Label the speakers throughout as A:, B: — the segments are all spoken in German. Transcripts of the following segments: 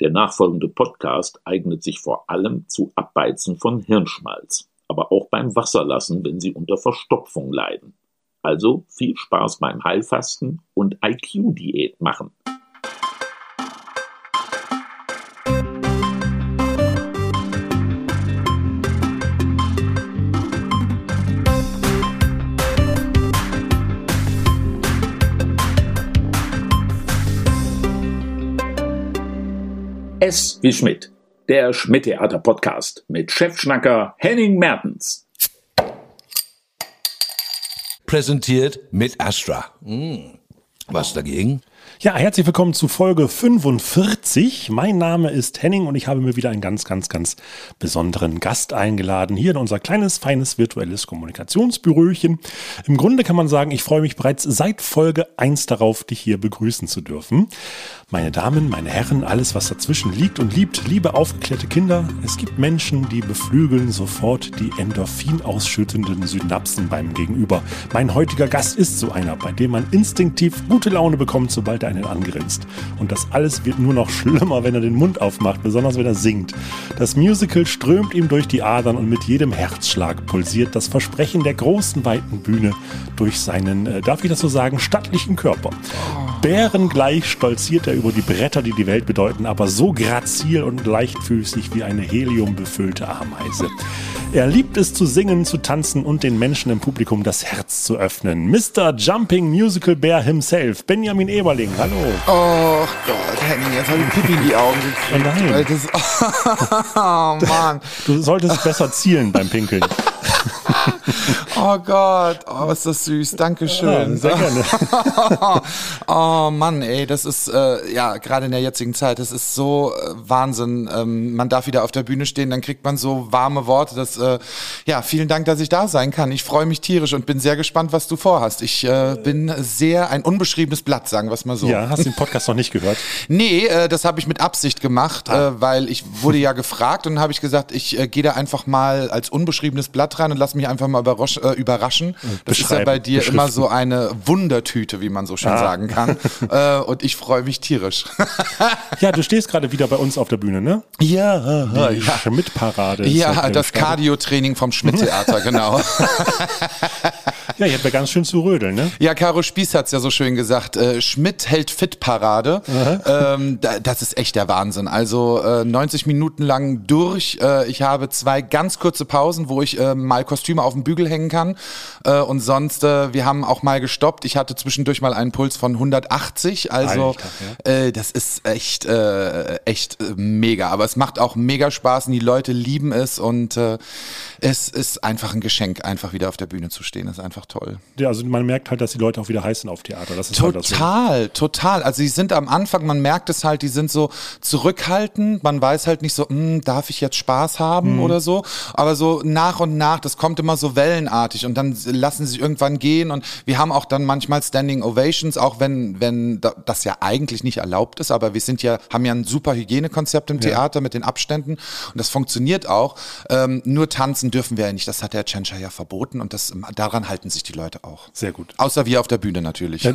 A: Der nachfolgende Podcast eignet sich vor allem zu Abbeizen von Hirnschmalz, aber auch beim Wasserlassen, wenn Sie unter Verstopfung leiden. Also viel Spaß beim Heilfasten und IQ-Diät machen. S wie Schmidt, der Schmidt-Theater-Podcast mit Chefschnacker Henning Mertens.
B: Präsentiert mit Astra. Hm. Was dagegen?
C: Ja, herzlich willkommen zu Folge 45. Mein Name ist Henning und ich habe mir wieder einen ganz, ganz, ganz besonderen Gast eingeladen. Hier in unser kleines, feines virtuelles Kommunikationsbüröchen. Im Grunde kann man sagen, ich freue mich bereits seit Folge 1 darauf, dich hier begrüßen zu dürfen. Meine Damen, meine Herren, alles was dazwischen liegt und liebt, liebe aufgeklärte Kinder, es gibt Menschen, die beflügeln sofort die Endorphin ausschüttenden Synapsen beim Gegenüber. Mein heutiger Gast ist so einer, bei dem man instinktiv gute Laune bekommt, sobald er einen angrinst. Und das alles wird nur noch schlimmer, wenn er den Mund aufmacht, besonders wenn er singt. Das Musical strömt ihm durch die Adern und mit jedem Herzschlag pulsiert das Versprechen der großen, weiten Bühne durch seinen, äh, darf ich das so sagen, stattlichen Körper. Bärengleich stolziert er über die Bretter, die die Welt bedeuten, aber so grazil und leichtfüßig wie eine heliumbefüllte Ameise. Er liebt es zu singen, zu tanzen und den Menschen im Publikum das Herz zu öffnen. Mr. Jumping Musical Bear himself, Benjamin Eberling. Hallo.
D: Oh Gott, Henning, jetzt habe ich Pipi in die Augen gekriegt.
C: Oh nein.
D: Das, oh Mann.
C: Du solltest besser zielen beim Pinkeln.
D: Oh Gott, oh, ist das süß. Dankeschön.
C: Ja,
D: oh Mann, ey, das ist, äh, ja, gerade in der jetzigen Zeit, das ist so äh, Wahnsinn. Ähm, man darf wieder auf der Bühne stehen, dann kriegt man so warme Worte. Das, äh, ja, vielen Dank, dass ich da sein kann. Ich freue mich tierisch und bin sehr gespannt, was du vorhast. Ich äh, bin sehr ein unbeschriebenes Blatt, sagen wir es mal so.
C: Ja, hast du den Podcast noch nicht gehört?
D: Nee, äh, das habe ich mit Absicht gemacht,
C: Ah.
D: äh, weil ich wurde ja gefragt und dann habe ich gesagt, ich äh, gehe da einfach mal als unbeschriebenes Blatt rein und lass mich einfach mal äh, überraschen. Das ist ja bei dir
C: beschriften.
D: immer so eine Wundertüte, wie man so schön
C: Ah.
D: sagen kann. äh, und ich freue mich tierisch.
C: Ja, du stehst gerade wieder bei uns auf der Bühne, ne?
D: ja,
C: Die Schmidt-Parade. ist
D: ja, das
C: Start.
D: Cardio-Training vom Schmidt-Theater, genau.
C: Ja, ich hätte ganz schön zu rödeln, ne?
D: Ja, Caro Spieß hat's ja so schön gesagt. Äh, Schmidt hält fit Parade. Ähm, da, das ist echt der Wahnsinn. Also äh, 90 Minuten lang durch. Äh, ich habe zwei ganz kurze Pausen, wo ich äh, mal Kostüme auf dem Bügel hängen kann. Äh, und sonst, äh, wir haben auch mal gestoppt. Ich hatte zwischendurch mal einen Puls von 180. Also
C: Alter,
D: äh, das ist echt, äh, echt äh, mega. Aber es macht auch mega Spaß und die Leute lieben es. Und äh, es ist einfach ein Geschenk, einfach wieder auf der Bühne zu stehen. Das ist einfach toll.
C: Ja, also man merkt halt, dass die Leute auch wieder heiß sind auf Theater. Das ist halt das
D: Total, total. Also die sind am Anfang, man merkt es halt, die sind so zurückhaltend. Man weiß halt nicht so, hm, darf ich jetzt Spaß haben oder so. Aber so nach und nach, das kommt immer so wellenartig und dann lassen sie sich irgendwann gehen. Und wir haben auch dann manchmal Standing Ovations, auch wenn, wenn da- das ja eigentlich nicht erlaubt ist. Aber wir sind ja, haben ja ein super Hygienekonzept im Theater mit den Abständen und das funktioniert auch. Ähm, nur tanzen dürfen wir ja nicht. Das hat der Tschentscher ja verboten und das, daran halten sich die Leute auch.
C: Sehr gut.
D: Außer wir auf der Bühne natürlich.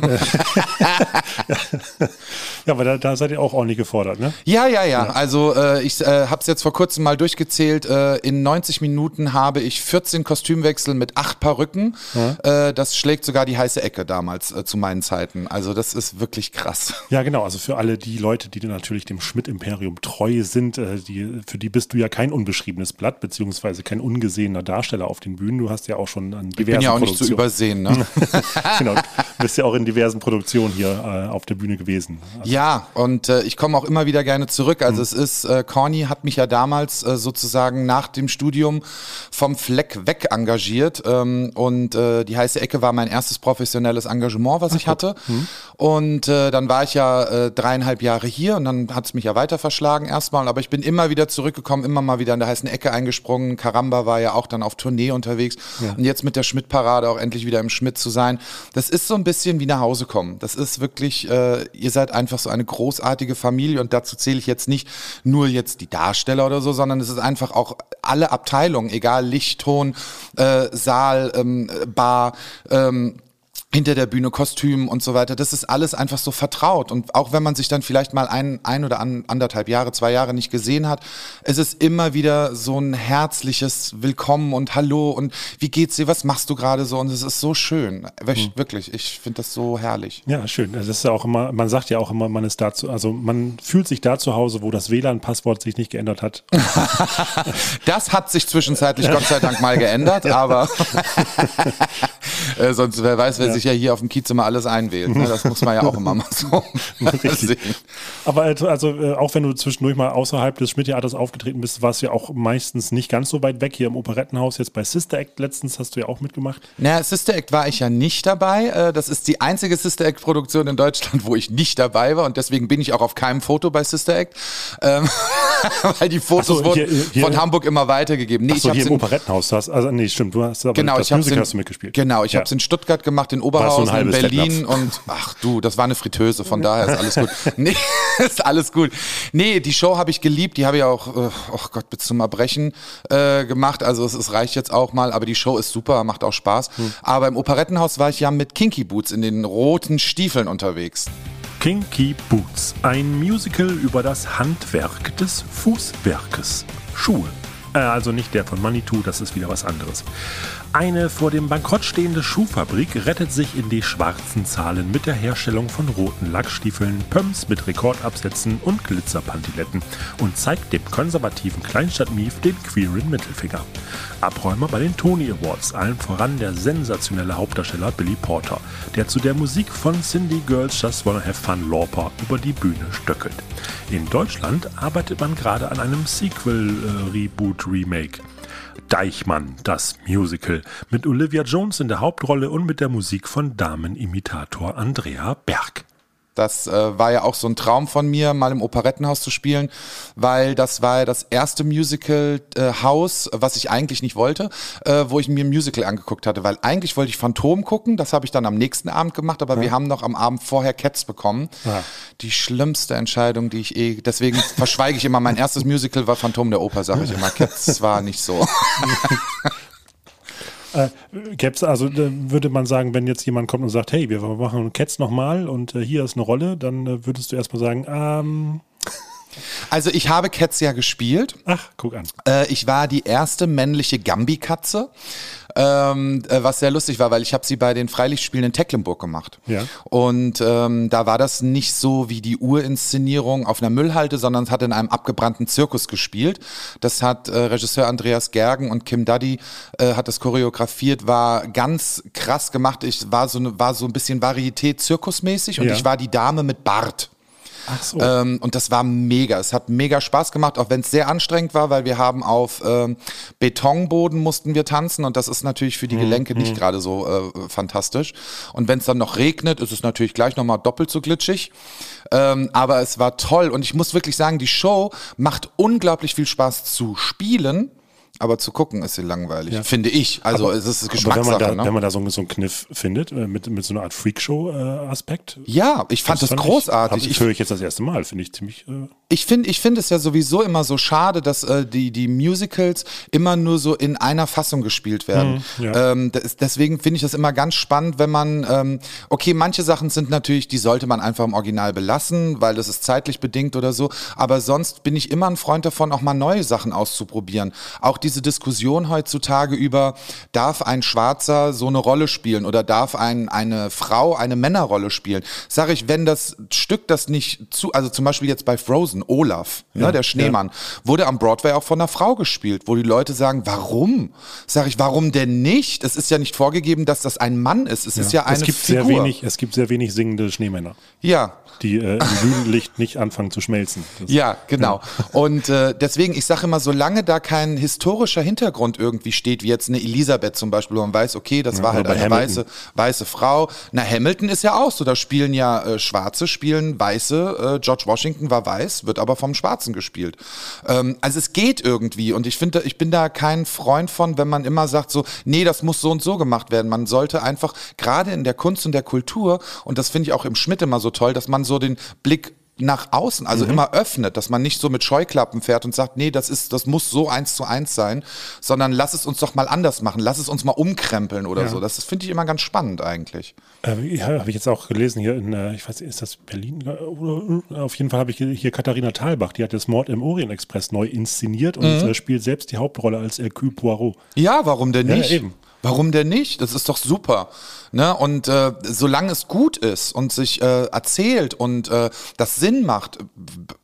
C: Ja, aber da, da seid ihr auch ordentlich gefordert, ne?
D: Ja, ja, ja. Also äh, ich äh, habe es jetzt vor kurzem mal durchgezählt. Äh, in 90 Minuten habe ich 14 Kostümwechsel mit acht Perücken. Äh, das schlägt sogar die heiße Ecke damals äh, zu meinen Zeiten. Also das ist wirklich krass.
C: Ja, genau. Also für alle die Leute, die natürlich dem Schmidt-Imperium treu sind, äh, die, für die bist du ja kein unbeschriebenes Blatt, beziehungsweise kein ungesehener Darsteller auf den Bühnen. Du hast ja auch schon an diversen
D: Ich bin ja auch nicht zu übersehen. Ne?
C: genau, du bist ja auch in diversen Produktionen hier äh, auf der Bühne gewesen. Also,
D: Ja, und äh, ich komme auch immer wieder gerne zurück. Also
C: Mhm.
D: es ist, äh, Corny hat mich ja damals sozusagen nach dem Studium vom Fleck weg engagiert. Ähm, und äh, die heiße Ecke war mein erstes professionelles Engagement, was ich hatte.
C: Mhm.
D: Und äh, dann war ich ja äh, dreieinhalb Jahre hier und dann hat es mich ja weiter verschlagen erstmal. Aber ich bin immer wieder zurückgekommen, immer mal wieder in der heißen Ecke eingesprungen. Karamba war ja auch dann auf Tournee unterwegs. Und jetzt mit der Schmidt-Parade auch endlich wieder im Schmidt zu sein. Das ist so ein bisschen wie nach Hause kommen. Das ist wirklich, äh, ihr seid einfach so eine großartige Familie und dazu zähle ich jetzt nicht nur jetzt die Darsteller oder so, sondern es ist einfach auch alle Abteilungen, egal Licht, Ton, äh, Saal, ähm, Bar, ähm, hinter der Bühne, Kostüm und so weiter, das ist alles einfach so vertraut. Und auch wenn man sich dann vielleicht mal ein, ein oder an, anderthalb Jahre, zwei Jahre nicht gesehen hat, es ist immer wieder so ein herzliches Willkommen und Hallo und wie geht's dir, was machst du gerade so? Und es ist so schön. Wirklich, wirklich ich finde das so herrlich.
C: Ja, schön. Das ist ja auch immer, man sagt ja auch immer, man ist dazu, also man fühlt sich da zu Hause, wo das WLAN-Passwort sich nicht geändert hat.
D: das hat sich zwischenzeitlich Gott sei Dank mal geändert, aber äh, sonst wer weiß, wer ja. sich ja hier auf dem Kiez immer alles einwählt. Ne? Das muss man ja auch immer mal so sehen.
C: Aber also, also äh, auch wenn du zwischendurch mal außerhalb des Schmidt-Theaters aufgetreten bist, warst du ja auch meistens nicht ganz so weit weg hier im Operettenhaus. Jetzt bei Sister Act letztens hast du ja auch mitgemacht.
D: Naja, Sister Act war ich ja nicht dabei. Äh, das ist die einzige Sister Act-Produktion in Deutschland, wo ich nicht dabei war und deswegen bin ich auch auf keinem Foto bei Sister Act, ähm, weil die Fotos so, wurden hier, hier, von Hamburg immer weitergegeben.
C: Nee, Ach so, ich hier im Operettenhaus. hast, also nee, stimmt, du hast aber
D: genau,
C: das
D: ich Musical in, hast du mitgespielt. Genau, ich ja. habe es in Stuttgart gemacht, in Oberhausen, in Berlin und ach du, das war eine Fritteuse, von daher ist alles gut. Nee, ist alles gut. Nee, die Show habe ich geliebt, die habe ich auch, äh, oh Gott, bis zum Erbrechen äh, gemacht. Also es, es, reicht jetzt auch mal, aber die Show ist super, macht auch Spaß. Hm. Aber im Operettenhaus war ich ja mit Kinky Boots in den roten Stiefeln unterwegs.
C: Kinky Boots, ein Musical über das Handwerk des Fußwerkes. Schuhe. Äh, also nicht der von Manitou, das ist wieder was anderes. Eine vor dem Bankrott stehende Schuhfabrik rettet sich in die schwarzen Zahlen mit der Herstellung von roten Lackstiefeln, Pumps mit Rekordabsätzen und Glitzerpantiletten und zeigt dem konservativen Kleinstadt-Mief den queeren Mittelfinger. Abräumer bei den Tony Awards, allen voran der sensationelle Hauptdarsteller Billy Porter, der zu der Musik von Cindy Girls Just Wanna Have Fun Lauper über die Bühne stöckelt. In Deutschland arbeitet man gerade an einem Sequel-Reboot-Remake. Äh, Deichmann, das Musical, mit Olivia Jones in der Hauptrolle und mit der Musik von Damenimitator Andrea Berg.
D: Das äh, war ja auch so ein Traum von mir, mal im Operettenhaus zu spielen, weil das war ja das erste Musical-Haus, äh, was ich eigentlich nicht wollte, äh, wo ich mir ein Musical angeguckt hatte. Weil eigentlich wollte ich Phantom gucken, das habe ich dann am nächsten Abend gemacht, aber ja. wir haben noch am Abend vorher Cats bekommen. Ja. Die schlimmste Entscheidung, die ich eh, deswegen verschweige ich immer, mein erstes Musical war Phantom der Oper, sage ich immer. Cats war nicht so.
C: Äh, Gäb's, also würde man sagen, wenn jetzt jemand kommt und sagt, hey, wir machen Cats nochmal und äh, hier ist eine Rolle, dann äh, würdest du erstmal sagen, ähm,
D: also ich habe Cats ja gespielt.
C: Ach, guck an.
D: Äh, ich war die erste männliche Gambi-Katze, ähm, äh, was sehr lustig war, weil ich habe sie bei den Freilichtspielen in Tecklenburg gemacht.
C: Ja.
D: Und ähm, da war das nicht so wie die Urinszenierung auf einer Müllhalde, sondern es hat in einem abgebrannten Zirkus gespielt. Das hat äh, Regisseur Andreas Gergen und Kim Duddy äh, hat das choreografiert, war ganz krass gemacht. Ich war so, ne, war so ein bisschen Varieté zirkusmäßig und ja. ich war die Dame mit Bart.
C: Ach so.
D: Ähm, und das war mega. Es hat mega Spaß gemacht, auch wenn es sehr anstrengend war, weil wir haben auf ähm, Betonboden mussten wir tanzen und das ist natürlich für die mhm, Gelenke nicht mhm. gerade so äh, fantastisch. Und wenn es dann noch regnet, ist es natürlich gleich nochmal doppelt so glitschig. Ähm, aber es war toll und ich muss wirklich sagen, die Show macht unglaublich viel Spaß zu spielen aber zu gucken ist sie langweilig, ja. finde ich. Also aber, es ist Geschmackssache.
C: Wenn man da,
D: ne?
C: wenn man da so, so einen Kniff findet, äh, mit, mit so einer Art Freakshow-Aspekt.
D: Ja, ich fand das, das großartig.
C: Ich, ich höre ich jetzt das erste Mal, finde ich ziemlich. Äh
D: ich finde ich finde es ja sowieso immer so schade, dass äh, die, die Musicals immer nur so in einer Fassung gespielt werden. Mhm, ja. ähm, das, deswegen finde ich das immer ganz spannend, wenn man, ähm, okay, manche Sachen sind natürlich, die sollte man einfach im Original belassen, weil das ist zeitlich bedingt oder so. Aber sonst bin ich immer ein Freund davon, auch mal neue Sachen auszuprobieren. Auch diese Diskussion heutzutage über, darf ein Schwarzer so eine Rolle spielen oder darf ein, eine Frau eine Männerrolle spielen? Sage ich, wenn das Stück das nicht zu, also zum Beispiel jetzt bei Frozen, Olaf, ne, ja, ne, der Schneemann, ja. wurde am Broadway auch von einer Frau gespielt, wo die Leute sagen, warum? Sag ich, warum denn nicht? Es ist ja nicht vorgegeben, dass das ein Mann ist. Es ja. ist ja eine
C: es gibt
D: Figur.
C: Sehr wenig, es gibt sehr wenig singende Schneemänner.
D: Ja.
C: Die äh, im Bühnenlicht nicht anfangen zu schmelzen.
D: Das, ja, genau. Und äh, deswegen, ich sage immer, solange da kein historischer Hintergrund irgendwie steht, wie jetzt eine Elisabeth zum Beispiel, wo man weiß, okay, das war halt eine weiße, weiße Frau. Na, Hamilton ist ja auch so, da spielen ja äh, Schwarze, spielen Weiße, äh, George Washington war weiß, wird aber vom Schwarzen gespielt. Ähm, also es geht irgendwie und ich finde, ich bin da kein Freund von, wenn man immer sagt so, nee, das muss so und so gemacht werden. Man sollte einfach gerade in der Kunst und der Kultur und das finde ich auch im Schmidt immer so toll, dass man so den Blick nach außen, also immer öffnet, dass man nicht so mit Scheuklappen fährt und sagt, nee, das ist, das muss so eins zu eins sein, sondern lass es uns doch mal anders machen, lass es uns mal umkrempeln oder
C: Ja.
D: so. Das finde ich immer ganz spannend eigentlich.
C: Äh, ja, habe ich jetzt auch gelesen hier in, äh, ich weiß nicht, ist das Berlin? Äh, äh, auf jeden Fall habe ich hier, Katharina Thalbach, die hat das Mord im Orient Express neu inszeniert und
D: Mhm.
C: äh, spielt selbst die Hauptrolle als Hercule Poirot.
D: Ja, warum denn
C: Ja,
D: nicht?
C: eben.
D: Warum denn nicht? Das ist doch super. Ne? Und äh, solange es gut ist und sich äh, erzählt und äh, das Sinn macht,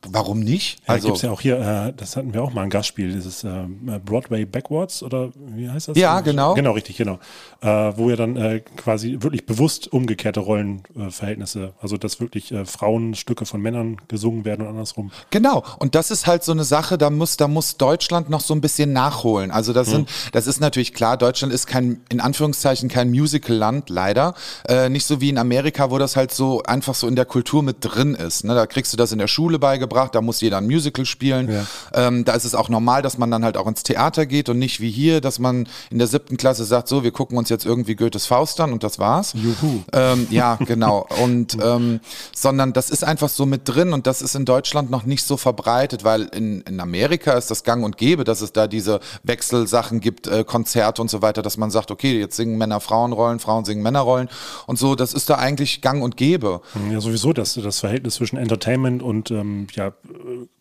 D: warum nicht?
C: Ja,
D: also
C: gibt's ja auch hier, äh, das hatten wir auch mal ein Gastspiel, dieses äh, Broadway Backwards oder wie heißt das?
D: Ja, genau.
C: Genau, richtig, genau. Äh, wo ja dann quasi wirklich bewusst umgekehrte Rollenverhältnisse, Verhältnisse, also dass wirklich Frauenstücke von Männern gesungen werden und andersrum.
D: Genau, und das ist halt so eine Sache, da muss, da muss Deutschland noch so ein bisschen nachholen. Also das sind, das ist natürlich klar, Deutschland ist kein, in Anführungszeichen, kein Musical-Land, leider. Äh, nicht so wie in Amerika, wo das halt so einfach so in der Kultur mit drin ist. Ne? Da kriegst du das in der Schule beigebracht, da muss jeder ein Musical spielen. Ähm, da ist es auch normal, dass man dann halt auch ins Theater geht und nicht wie hier, dass man in der siebten Klasse sagt, so, wir gucken uns jetzt irgendwie Goethes Faust an und das war's.
C: Juhu.
D: Ähm, ja, genau. Und ähm, sondern das ist einfach so mit drin und das ist in Deutschland noch nicht so verbreitet, weil in, in Amerika ist das gang und gäbe, dass es da diese Wechselsachen gibt, äh, Konzerte und so weiter, dass man sagt, okay, jetzt singen Männer Frauenrollen, Frauen singen Männerrollen und so, das ist da eigentlich gang und gäbe.
C: Ja, sowieso, das, das Verhältnis zwischen Entertainment und ähm, ja,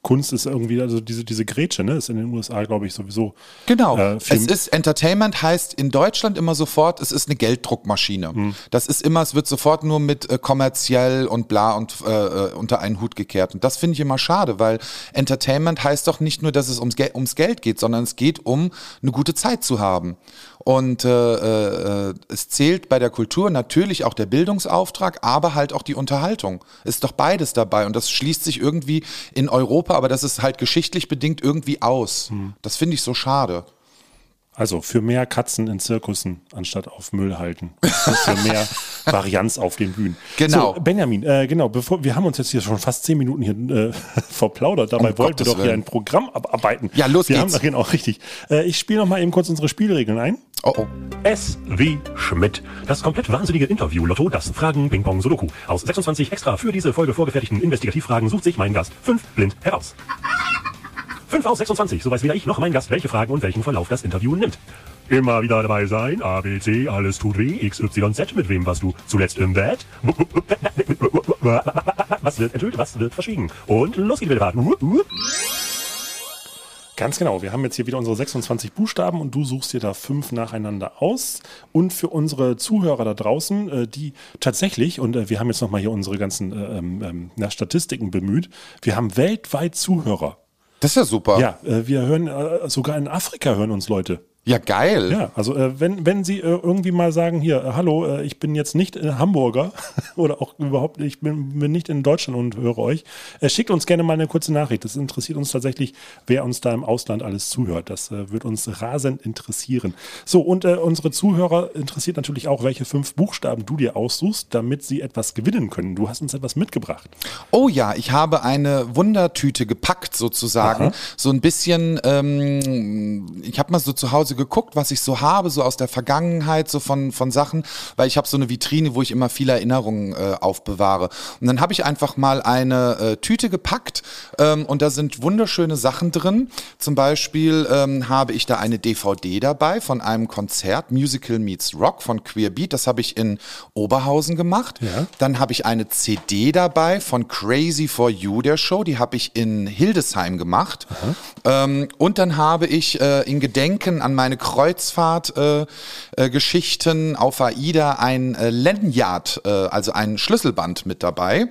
C: Kunst ist irgendwie, also diese, diese Grätsche, ne, ist in den USA, glaube ich, sowieso.
D: Genau.
C: Äh,
D: es ist Entertainment heißt in Deutschland immer sofort, es ist eine Gelddruckmaschine.
C: Hm.
D: Das ist immer, es wird sofort nur mit äh, kommerziell und bla und äh, äh, unter einen Hut gekehrt. Und das finde ich immer schade, weil Entertainment heißt doch nicht nur, dass es ums, Gel ums Geld geht, sondern es geht um eine gute Zeit zu haben. Und äh, äh, es zählt bei der Kultur natürlich auch der Bildungsauftrag, aber halt auch die Unterhaltung. Ist doch beides dabei. Und das schließt sich irgendwie in Europa, aber das ist halt geschichtlich bedingt irgendwie aus.
C: Hm.
D: Das finde ich so schade.
C: Also für mehr Katzen in Zirkussen anstatt auf Müll halten. für mehr Varianz auf den Bühnen.
D: Genau.
C: So, Benjamin, äh, genau, bevor wir haben uns jetzt hier schon fast zehn Minuten hier äh, verplaudert. Dabei
D: Um
C: wollten wir doch hier ein Programm abarbeiten.
D: Ja, los
C: wir
D: geht's.
C: Haben, genau, richtig. Äh, ich spiele noch mal eben kurz unsere Spielregeln ein.
D: Oh oh.
E: S wie Schmidt. Das komplett wahnsinnige Interview-Lotto, das Fragen Ping Pong Sudoku. Aus 26 extra für diese Folge vorgefertigten Investigativfragen sucht sich mein Gast fünf blind heraus. 5 aus 26, so weiß weder ich noch mein Gast, welche Fragen und welchen Verlauf das Interview nimmt. Immer wieder dabei sein, A, B, C, alles tut weh, X, Y, Z, mit wem warst du zuletzt im Bett? Was wird enthüllt, was wird verschwiegen? Und los geht die Fahrt.
C: Ganz genau. Wir haben jetzt hier wieder unsere 26 Buchstaben und du suchst dir da fünf nacheinander aus. Und für unsere Zuhörer da draußen, äh, die tatsächlich, und äh, wir haben jetzt nochmal hier unsere ganzen äh, ähm, ähm, Statistiken bemüht, wir haben weltweit Zuhörer.
D: Das ist ja super.
C: Ja, äh, wir hören, äh, sogar in Afrika hören uns Leute.
D: Ja, geil.
C: Ja, also äh, wenn, wenn Sie äh, irgendwie mal sagen, hier, äh, hallo, äh, ich bin jetzt nicht äh, Hamburger oder auch überhaupt, ich bin, bin nicht in Deutschland und höre euch, äh, schickt uns gerne mal eine kurze Nachricht. Das interessiert uns tatsächlich, wer uns da im Ausland alles zuhört. Das wird uns rasend interessieren. So, und unsere Zuhörer interessiert natürlich auch, welche fünf Buchstaben du dir aussuchst, damit sie etwas gewinnen können. Du hast uns etwas mitgebracht.
D: Oh ja, ich habe eine Wundertüte gepackt sozusagen. So ein bisschen, ähm, ich habe mal so zu Hause geguckt, was ich so habe, so aus der Vergangenheit, so von, von Sachen, weil ich habe so eine Vitrine, wo ich immer viele Erinnerungen äh, aufbewahre. Und dann habe ich einfach mal eine äh, Tüte gepackt ähm, und da sind wunderschöne Sachen drin. Zum Beispiel ähm, habe ich da eine DVD dabei von einem Konzert, Musical Meets Rock von Queer Beat. Das habe ich in Oberhausen gemacht.
C: Ja.
D: Dann habe ich eine CD dabei von Crazy for You, der Show. Die habe ich in Hildesheim gemacht. Ähm, und dann habe ich äh, in Gedenken an meine Kreuzfahrt-Geschichten äh, Geschichten auf AIDA ein äh, Lanyard, äh, also ein Schlüsselband mit dabei.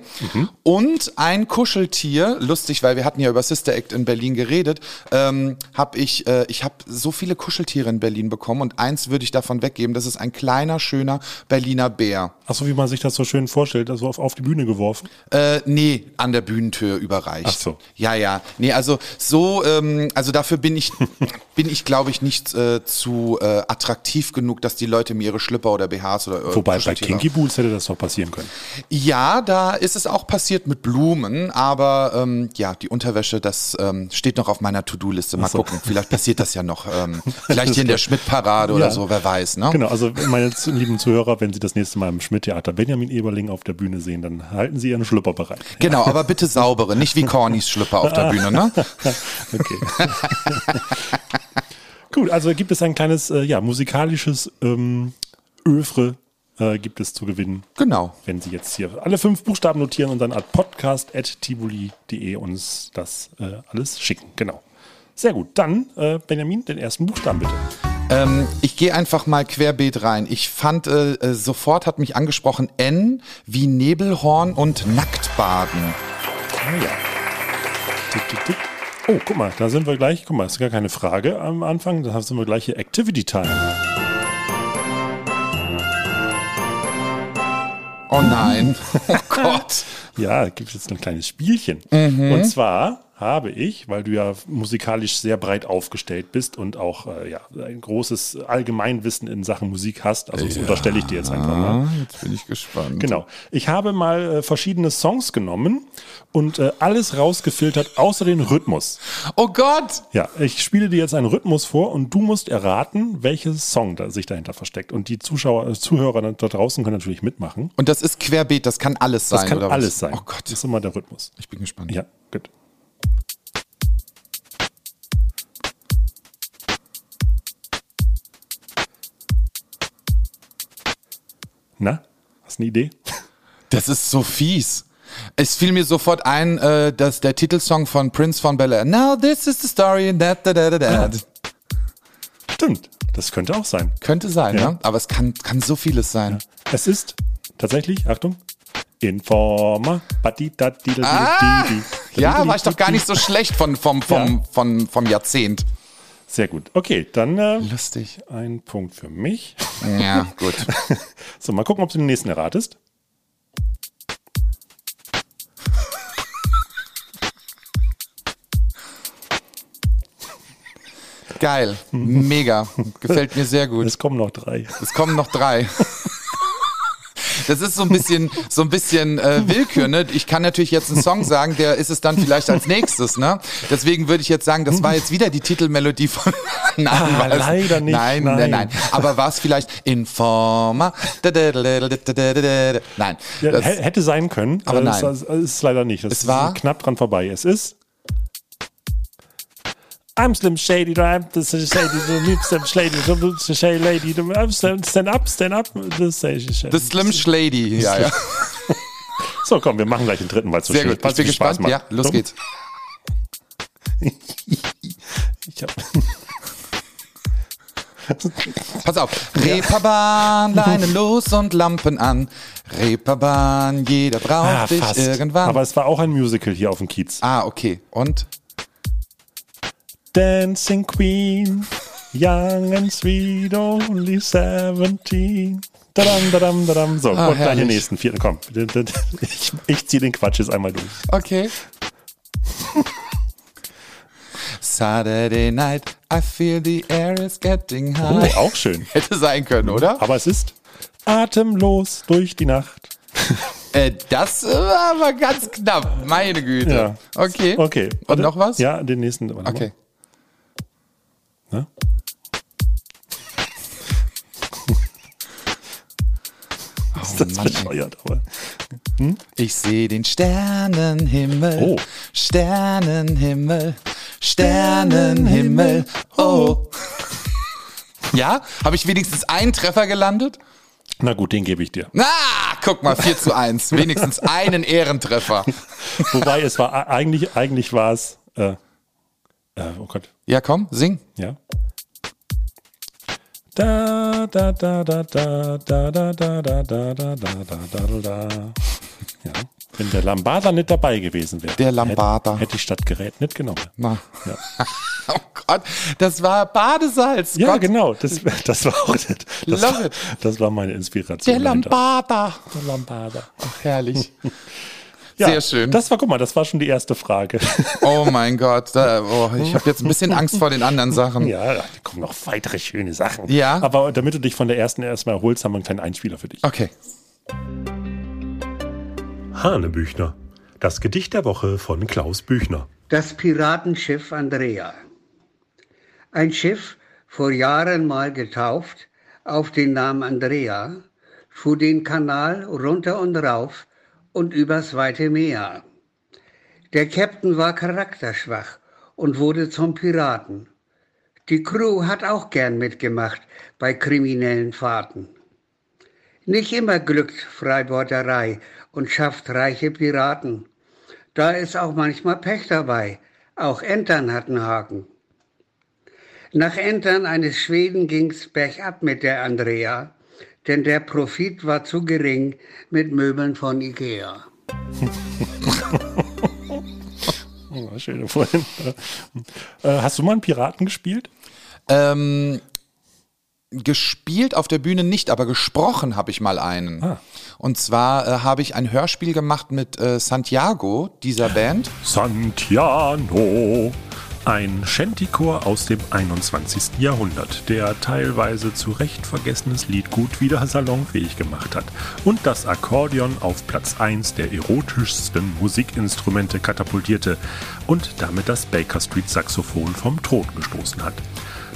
D: Und ein Kuscheltier, lustig, weil wir hatten ja über Sister Act in Berlin geredet, ähm, habe ich, äh, ich habe so viele Kuscheltiere in Berlin bekommen und eins würde ich davon weggeben, das ist ein kleiner, schöner Berliner Bär.
C: Ach so, wie man sich das so schön vorstellt, also auf, auf die Bühne geworfen.
D: Äh, nee, an der Bühnentür überreicht.
C: Ach so.
D: Ja, ja. Nee, also so, ähm, also dafür bin ich, bin ich, glaube ich, nicht, äh, zu äh, attraktiv genug, dass die Leute mir ihre Schlipper oder BHs oder
C: Wobei bei Kinky Boots hätte das doch passieren können.
D: Ja, da ist es auch passiert mit Blumen, aber ähm, ja, die Unterwäsche, das ähm, steht noch auf meiner To-Do-Liste. Mal
C: so.
D: gucken, vielleicht passiert das ja noch. Ähm, vielleicht hier in der Schmidt-Parade oder
C: Ja.
D: so, wer weiß. Ne?
C: Genau, also meine lieben Zuhörer, wenn Sie das nächste Mal im Schmidt-Theater Benjamin Eberling auf der Bühne sehen, dann halten Sie Ihren Schlüpper bereit.
D: Genau, aber bitte saubere, nicht wie Cornys Schlüpper auf der Bühne, ne?
C: Okay. Gut, also gibt es ein kleines, äh, ja, musikalisches ähm, Övre äh, gibt es zu gewinnen.
D: Genau.
C: Wenn Sie jetzt hier alle fünf Buchstaben notieren und dann at podcast.tivoli.de uns das äh, alles schicken. Genau. Sehr gut. Dann, äh, Benjamin, den ersten Buchstaben bitte.
D: Ähm, ich gehe einfach mal querbeet rein. Ich fand, äh, äh, sofort hat mich angesprochen N wie Nebelhorn und Nacktbaden.
C: Ah ja. Tick, tick, tick. Oh, guck mal, da sind wir gleich. Guck mal, ist gar keine Frage am Anfang. Da sind wir gleich hier Activity Time.
D: Oh nein. Oh Gott.
C: Ja, da gibt es jetzt ein kleines Spielchen.
D: Mhm.
C: Und zwar habe ich, weil du ja musikalisch sehr breit aufgestellt bist und auch äh, ja, ein großes Allgemeinwissen in Sachen Musik hast, also das unterstelle ich dir jetzt einfach mal.
D: Jetzt bin ich gespannt.
C: Genau. Ich habe mal äh, verschiedene Songs genommen und äh, alles rausgefiltert, außer den Rhythmus.
D: Oh Gott.
C: Ja, ich spiele dir jetzt einen Rhythmus vor und du musst erraten, welches Song da sich dahinter versteckt. Und die Zuschauer, Zuhörer da draußen können natürlich mitmachen.
D: Und das ist querbeet, das kann alles sein.
C: Das kann
D: oder was?
C: alles sein.
D: Oh Gott.
C: Das ist immer der Rhythmus.
D: Ich bin gespannt.
C: Ja, gut. Na, hast du eine Idee?
D: Das ist so fies. Es fiel mir sofort ein, äh, dass der Titelsong von Prince von Bel Air. Now this is the story. Da, da, da, da, da.
C: Stimmt, das könnte auch sein.
D: Könnte sein,
C: Ja.
D: ne? Aber es kann, kann so vieles sein.
C: Es ist tatsächlich, Achtung, Informer.
D: Ah! Ja, war ich doch gar nicht so schlecht von, vom, vom, vom, vom Jahrzehnt.
C: Sehr gut. Okay, dann äh,
D: Lustig.
C: ein Punkt für mich.
D: Ja, gut.
C: So, mal gucken, ob du den nächsten erratest.
D: Geil. Mega. Gefällt mir sehr gut.
C: Es kommen noch drei.
D: Es kommen noch drei. Das ist so ein bisschen, so ein bisschen äh, Willkür, ne? Ich kann natürlich jetzt einen Song sagen, der ist es dann vielleicht als nächstes, ne? Deswegen würde ich jetzt sagen, das war jetzt wieder die Titelmelodie von. Nein,
C: Ah,
D: es-
C: leider nicht,
D: Nein, nein,
C: nein.
D: nein. Aber war es vielleicht Informer? Nein.
C: Ja, hätte sein können,
D: Aber
C: das
D: nein.
C: ist, das ist leider nicht. Das
D: Es war-
C: knapp dran vorbei. Es ist I'm Slim Shady, I'm the Shady, the Slim Shady, the Shady Lady, the I'm stand, stand up, stand up, the Shady Shady.
D: The Slim Shlady. Ja, ja.
C: So, komm, wir machen gleich den dritten, weil es so
D: Sehr
C: schön-
D: gut.
C: Richtig Spaß
D: gespannt?
C: macht.
D: Ja, los
C: Komm.
D: geht's.
C: Ich hab,
D: Pass auf. Reeperbahn, Leinen los und Lampen an. Reeperbahn, jeder braucht
C: ah,
D: dich irgendwann.
C: Aber es war auch ein Musical hier auf dem Kiez.
D: ah, okay. Und?
C: Dancing Queen, young and sweet, only 17. Dadam, dadam, dadam. So,
D: Ah,
C: und gleich den nächsten, vierten, komm. Ich, ich ziehe den Quatsch jetzt einmal durch.
D: Okay. Saturday night, I feel the air is getting
C: Oh,
D: high.
C: auch schön.
D: Hätte sein können, oder?
C: Aber es ist atemlos durch die Nacht.
D: Äh, das war aber ganz knapp. Meine Güte.
C: Ja.
D: Okay.
C: Okay.
D: Und
C: Warte.
D: noch was?
C: Ja, den nächsten. warte mal. Ne? ist das
D: Mann,
C: bescheuert, aber.
D: Ich sehe den Sternenhimmel.
C: Oh.
D: Sternenhimmel. Sternenhimmel. Oh. Ja? Habe ich wenigstens einen Treffer gelandet?
C: Na gut, den gebe ich dir.
D: Na, guck mal, 4 zu 1. Wenigstens einen Ehrentreffer.
C: Wobei es war eigentlich, eigentlich war es. Äh, oh Gott,
D: Ja, komm, sing.
C: ja. Da, da, da, da, da, da, da, da, da, da, da, da, da, da, da. Ja. Wenn der Lambada nicht dabei gewesen wäre.
D: Der Lambada.
C: Hätte, hätte ich statt Gerät nicht genommen.
D: Na.
C: Ja.
D: Oh Gott, das war Badesalz.
C: Ja,
D: Gott.
C: genau. Das, das war auch das, das,
D: Love
C: war,
D: it.
C: das war meine Inspiration.
D: Der. Lambada.
C: Der Lambada.
D: Ach, herrlich. Sehr schön.
C: Das war, guck mal, das war schon die erste Frage.
D: Oh mein Gott, da, oh, ich habe jetzt ein bisschen Angst vor den anderen Sachen.
C: ja, da kommen noch weitere schöne Sachen.
D: Ja.
C: Aber damit du dich von der ersten erstmal erholst, haben wir einen kleinen Einspieler für dich.
D: Okay.
E: Hanebüchner. Das Gedicht der Woche von Klaus Büchner.
F: Das Piratenschiff Andrea. Ein Schiff, vor Jahren mal getauft, auf den Namen Andrea, fuhr den Kanal runter und rauf und übers weite Meer. Der Captain war charakterschwach und wurde zum Piraten. Die Crew hat auch gern mitgemacht bei kriminellen Fahrten. Nicht immer glückt Freibeuterei und schafft reiche Piraten. Da ist auch manchmal Pech dabei. Auch Entern hatten Haken. Nach Entern eines Schweden ging's bergab mit der Andrea, denn der Profit war zu gering mit Möbeln von Ikea.
C: Oh, schön vorhin. Äh, hast du mal einen Piraten gespielt?
D: Ähm, gespielt auf der Bühne nicht, aber gesprochen habe ich mal einen.
C: Ah.
D: Und zwar äh, habe ich ein Hörspiel gemacht mit äh, Santiago, dieser Band.
C: Santiano. Ein Shantychor aus dem 21. Jahrhundert, der teilweise zu Recht vergessenes Liedgut wieder salonfähig gemacht hat und das Akkordeon auf Platz 1 der erotischsten Musikinstrumente katapultierte und damit das Baker Street Saxophon vom Thron gestoßen hat.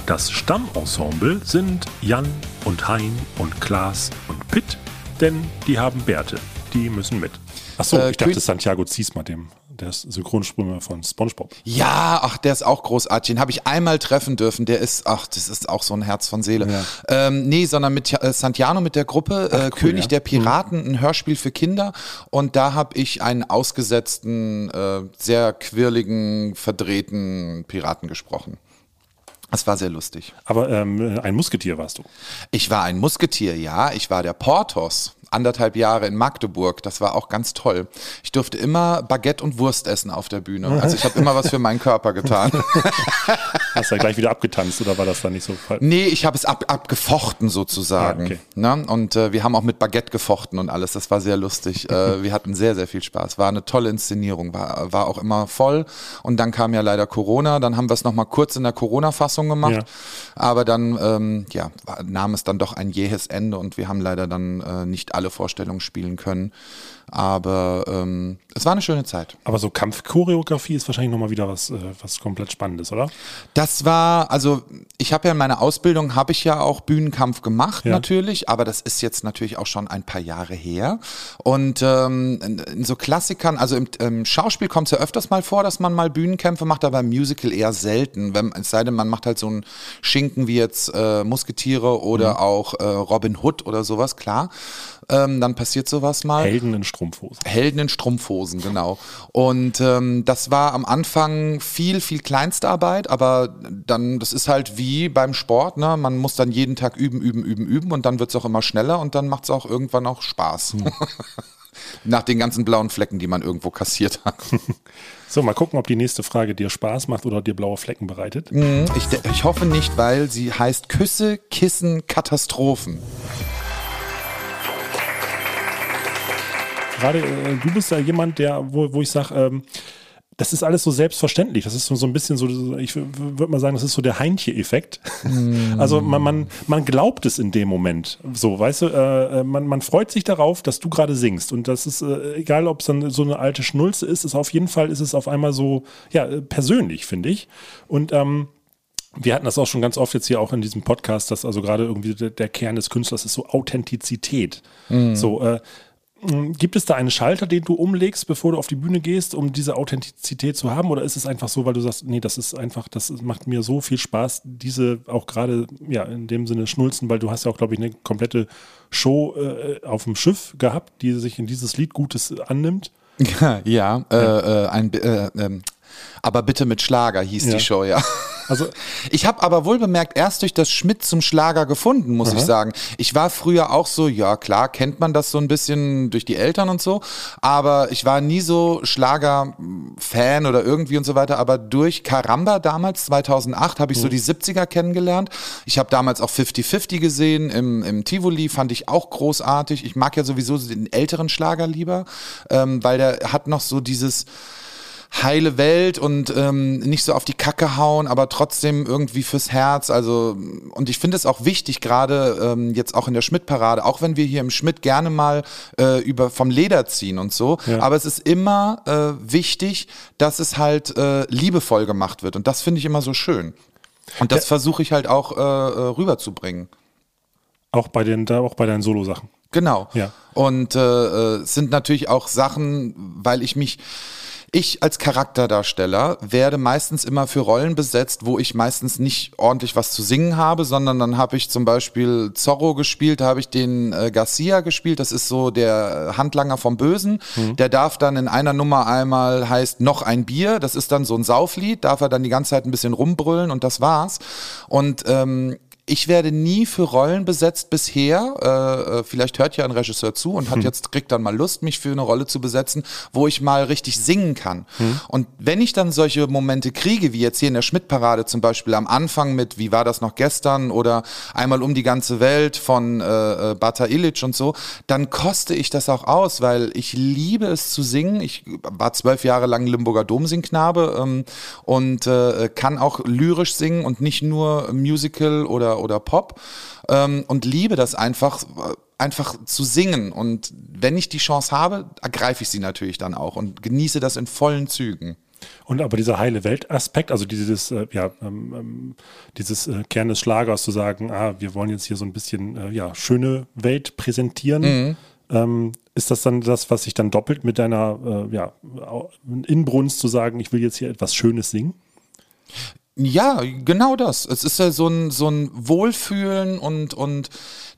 C: Das Stammensemble sind Jan und Hein und Klaas und Pitt, denn die haben Bärte, die müssen mit. Achso,
D: Äh,
C: ich dachte Santiago Ziesma, dem, der ist Synchronsprecher von SpongeBob.
D: Ja, ach, der ist auch großartig. Den habe ich einmal treffen dürfen. Der ist, ach, das ist auch so ein Herz von Seele. Ähm, nee, sondern mit äh, Santiano, mit der Gruppe äh, König
C: ja.
D: der Piraten, ein Hörspiel für Kinder. Und da habe ich einen ausgesetzten, äh, sehr quirligen, verdrehten Piraten gesprochen. Das war sehr lustig.
C: Aber ähm, ein Musketier warst du.
D: Ich war ein Musketier, ja. Ich war der Porthos. Anderthalb Jahre in Magdeburg. Das war auch ganz toll. Ich durfte immer Baguette und Wurst essen auf der Bühne. Also ich habe immer was für meinen Körper getan.
C: Hast du ja gleich wieder abgetanzt oder war das dann nicht so?
D: Nee, ich habe es ab, abgefochten sozusagen.
C: Ah, okay.
D: ne? Und äh, wir haben auch mit Baguette gefochten und alles. Das war sehr lustig. äh, wir hatten sehr, sehr viel Spaß. War eine tolle Inszenierung. War, war auch immer voll. Und dann kam ja leider Corona. Dann haben wir es nochmal kurz in der Corona-Fassung gemacht.
C: Ja.
D: Aber dann ähm, ja, nahm es dann doch ein jähes Ende und wir haben leider dann äh, nicht alle Vorstellungen spielen können. Aber ähm, es war eine schöne Zeit.
C: Aber so Kampfchoreografie ist wahrscheinlich nochmal wieder was, äh, was komplett Spannendes, oder?
D: Das war, also ich habe ja in meiner Ausbildung, habe ich ja auch Bühnenkampf gemacht
C: Ja.
D: natürlich, aber das ist jetzt natürlich auch schon ein paar Jahre her. Und ähm, in, in so Klassikern, also im, im Schauspiel kommt es ja öfters mal vor, dass man mal Bühnenkämpfe macht, aber im Musical eher selten. Wenn, es sei denn, man macht halt so einen Schinken wie jetzt äh, Musketiere oder auch äh, Robin Hood oder sowas, klar. Ähm, dann passiert sowas mal.
C: Helden in Strumpfhosen.
D: Helden in Strumpfhosen, genau. Und ähm, das war am Anfang viel, viel Kleinstarbeit, aber dann, das ist halt wie beim Sport, ne? Man muss dann jeden Tag üben, üben, üben, üben und dann wird's auch immer schneller und dann macht's auch irgendwann auch Spaß. Nach den ganzen blauen Flecken, die man irgendwo kassiert hat.
C: So, mal gucken, ob die nächste Frage dir Spaß macht oder dir blaue Flecken bereitet.
D: Ich, de- ich hoffe nicht, weil sie heißt Küsse, Kissen, Katastrophen.
C: Gerade äh, du bist ja jemand, der, wo, wo ich sage, ähm, das ist alles so selbstverständlich. Das ist so so ein bisschen so, ich würde mal sagen, das ist so der Heinche-Effekt. Also man, man, man glaubt es in dem Moment. So, weißt du, äh, äh, man, man freut sich darauf, dass du gerade singst. Und das ist, äh, egal ob es dann so eine alte Schnulze ist, ist auf jeden Fall ist es auf einmal so, ja, äh, persönlich, finde ich. Und ähm, wir hatten das auch schon ganz oft jetzt hier auch in diesem Podcast, dass also gerade irgendwie der, der Kern des Künstlers ist so Authentizität. So, äh, gibt es da einen Schalter, den du umlegst, bevor du auf die Bühne gehst, um diese Authentizität zu haben? Oder ist es einfach so, weil du sagst, nee, das ist einfach, das macht mir so viel Spaß, diese auch gerade, ja, in dem Sinne schnulzen, weil du hast ja auch, glaube ich, eine komplette Show äh, auf dem Schiff gehabt, die sich in dieses Lied Gutes annimmt.
D: Ja, ja, Äh, äh, ein, äh, ähm, aber bitte mit Schlager hieß
C: Ja.
D: die Show, ja.
C: Also
D: Ich habe aber wohl bemerkt, erst durch das Schmidt zum Schlager gefunden, muss ich sagen. Ich war früher auch so, ja klar, kennt man das so ein bisschen durch die Eltern und so, aber ich war nie so Schlager-Fan oder irgendwie und so weiter, aber durch Karamba damals, 2008, habe ich so die 70er kennengelernt. Ich habe damals auch 50-50 gesehen im, im Tivoli, fand ich auch großartig. Ich mag ja sowieso den älteren Schlager lieber, ähm, weil der hat noch so dieses heile Welt und ähm, nicht so auf die Kacke hauen, aber trotzdem irgendwie fürs Herz. Also und ich finde es auch wichtig, gerade ähm, jetzt auch in der Schmidt-Parade, auch wenn wir hier im Schmidt gerne mal äh, über vom Leder ziehen und so,
C: Ja.
D: aber es ist immer äh, wichtig, dass es halt äh, liebevoll gemacht wird und das finde ich immer so schön. Und das versuche ich halt auch äh, äh, rüberzubringen.
C: auch bei den, da auch bei deinen Solo-Sachen.
D: Genau.
C: Ja.
D: Und äh, äh, es sind natürlich auch Sachen, weil ich mich, ich als Charakterdarsteller werde meistens immer für Rollen besetzt, wo ich meistens nicht ordentlich was zu singen habe, sondern dann habe ich zum Beispiel Zorro gespielt, da habe ich den äh, Garcia gespielt, das ist so der Handlanger vom Bösen. Der darf dann in einer Nummer einmal heißt noch ein Bier, das ist dann so ein Sauflied, darf er dann die ganze Zeit ein bisschen rumbrüllen und das war's. Und ähm, ich werde nie für Rollen besetzt bisher. Äh, äh, vielleicht hört ja ein Regisseur zu und hat jetzt kriegt dann mal Lust, mich für eine Rolle zu besetzen, wo ich mal richtig singen kann. Und wenn ich dann solche Momente kriege, wie jetzt hier in der Schmidt-Parade zum Beispiel am Anfang mit Wie war das noch gestern oder einmal um die ganze Welt von äh, äh, Bata Illich und so, dann koste ich das auch aus, weil ich liebe es zu singen. Ich war zwölf Jahre lang Limburger Domsingknabe ähm, und äh, kann auch lyrisch singen und nicht nur Musical oder, oder Pop ähm, und liebe das einfach, einfach zu singen. Und wenn ich die Chance habe, ergreife ich sie natürlich dann auch und genieße das in vollen Zügen.
C: Und aber dieser heile Welt-Aspekt, also dieses, äh, ja, ähm, ähm, dieses äh, Kern des Schlagers zu sagen, ah, wir wollen jetzt hier so ein bisschen, äh, ja, schöne Welt präsentieren. Ähm, ist das dann das, was sich dann doppelt mit deiner, äh, ja, Inbrunst zu sagen, ich will jetzt hier etwas Schönes singen?
D: Ja, genau das. Es ist ja so ein, so ein Wohlfühlen und, und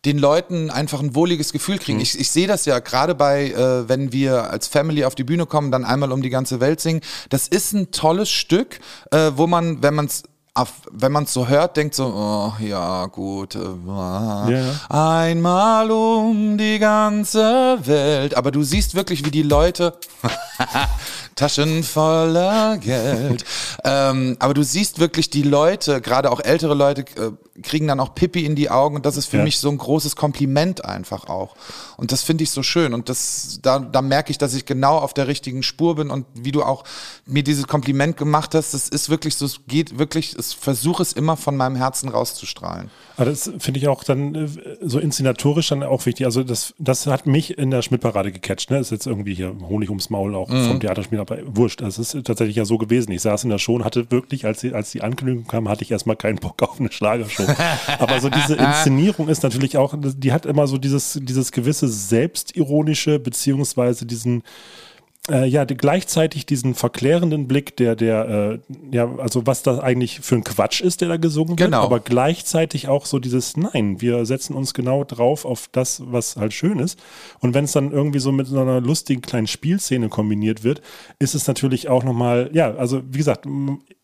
D: den Leuten einfach ein wohliges Gefühl kriegen. Ich, ich sehe das ja gerade bei, äh, wenn wir als Family auf die Bühne kommen, dann einmal um die ganze Welt singen. Das ist ein tolles Stück, äh, wo man, wenn man es wenn man es so hört, denkt so, oh, ja gut, äh, ah,
C: Ja,
D: einmal um die ganze Welt. Aber du siehst wirklich, wie die Leute Taschen voller Geld. ähm, aber du siehst wirklich die Leute, gerade auch ältere Leute, äh, kriegen dann auch Pippi in die Augen und das ist für
C: Ja.
D: mich so ein großes Kompliment einfach auch. Und das finde ich so schön und das, da, da merke ich, dass ich genau auf der richtigen Spur bin und wie du auch mir dieses Kompliment gemacht hast, das ist wirklich so, es geht wirklich, ich versuche es immer von meinem Herzen rauszustrahlen.
C: Aber das finde ich auch dann äh, so inszenatorisch dann auch wichtig. Also das, das hat mich in der Schmidtparade gecatcht. Ne? Ist jetzt irgendwie hier Honig ums Maul auch vom Theaterspiel, aber wurscht. Das ist tatsächlich ja so gewesen. Ich saß in der Show und hatte wirklich, als die, als die Ankündigung kam, hatte ich erstmal keinen Bock auf eine Schlagershow. aber so diese Inszenierung ist natürlich auch, die hat immer so dieses, dieses gewisse Selbstironische, beziehungsweise diesen, äh, ja, die, gleichzeitig diesen verklärenden Blick, der, der, äh, ja, also was das eigentlich für ein Quatsch ist, der da gesungen wird,
D: Genau.
C: aber gleichzeitig auch so dieses Nein, wir setzen uns genau drauf auf das, was halt schön ist. Und wenn es dann irgendwie so mit so einer lustigen kleinen Spielszene kombiniert wird, ist es natürlich auch nochmal, ja, also wie gesagt,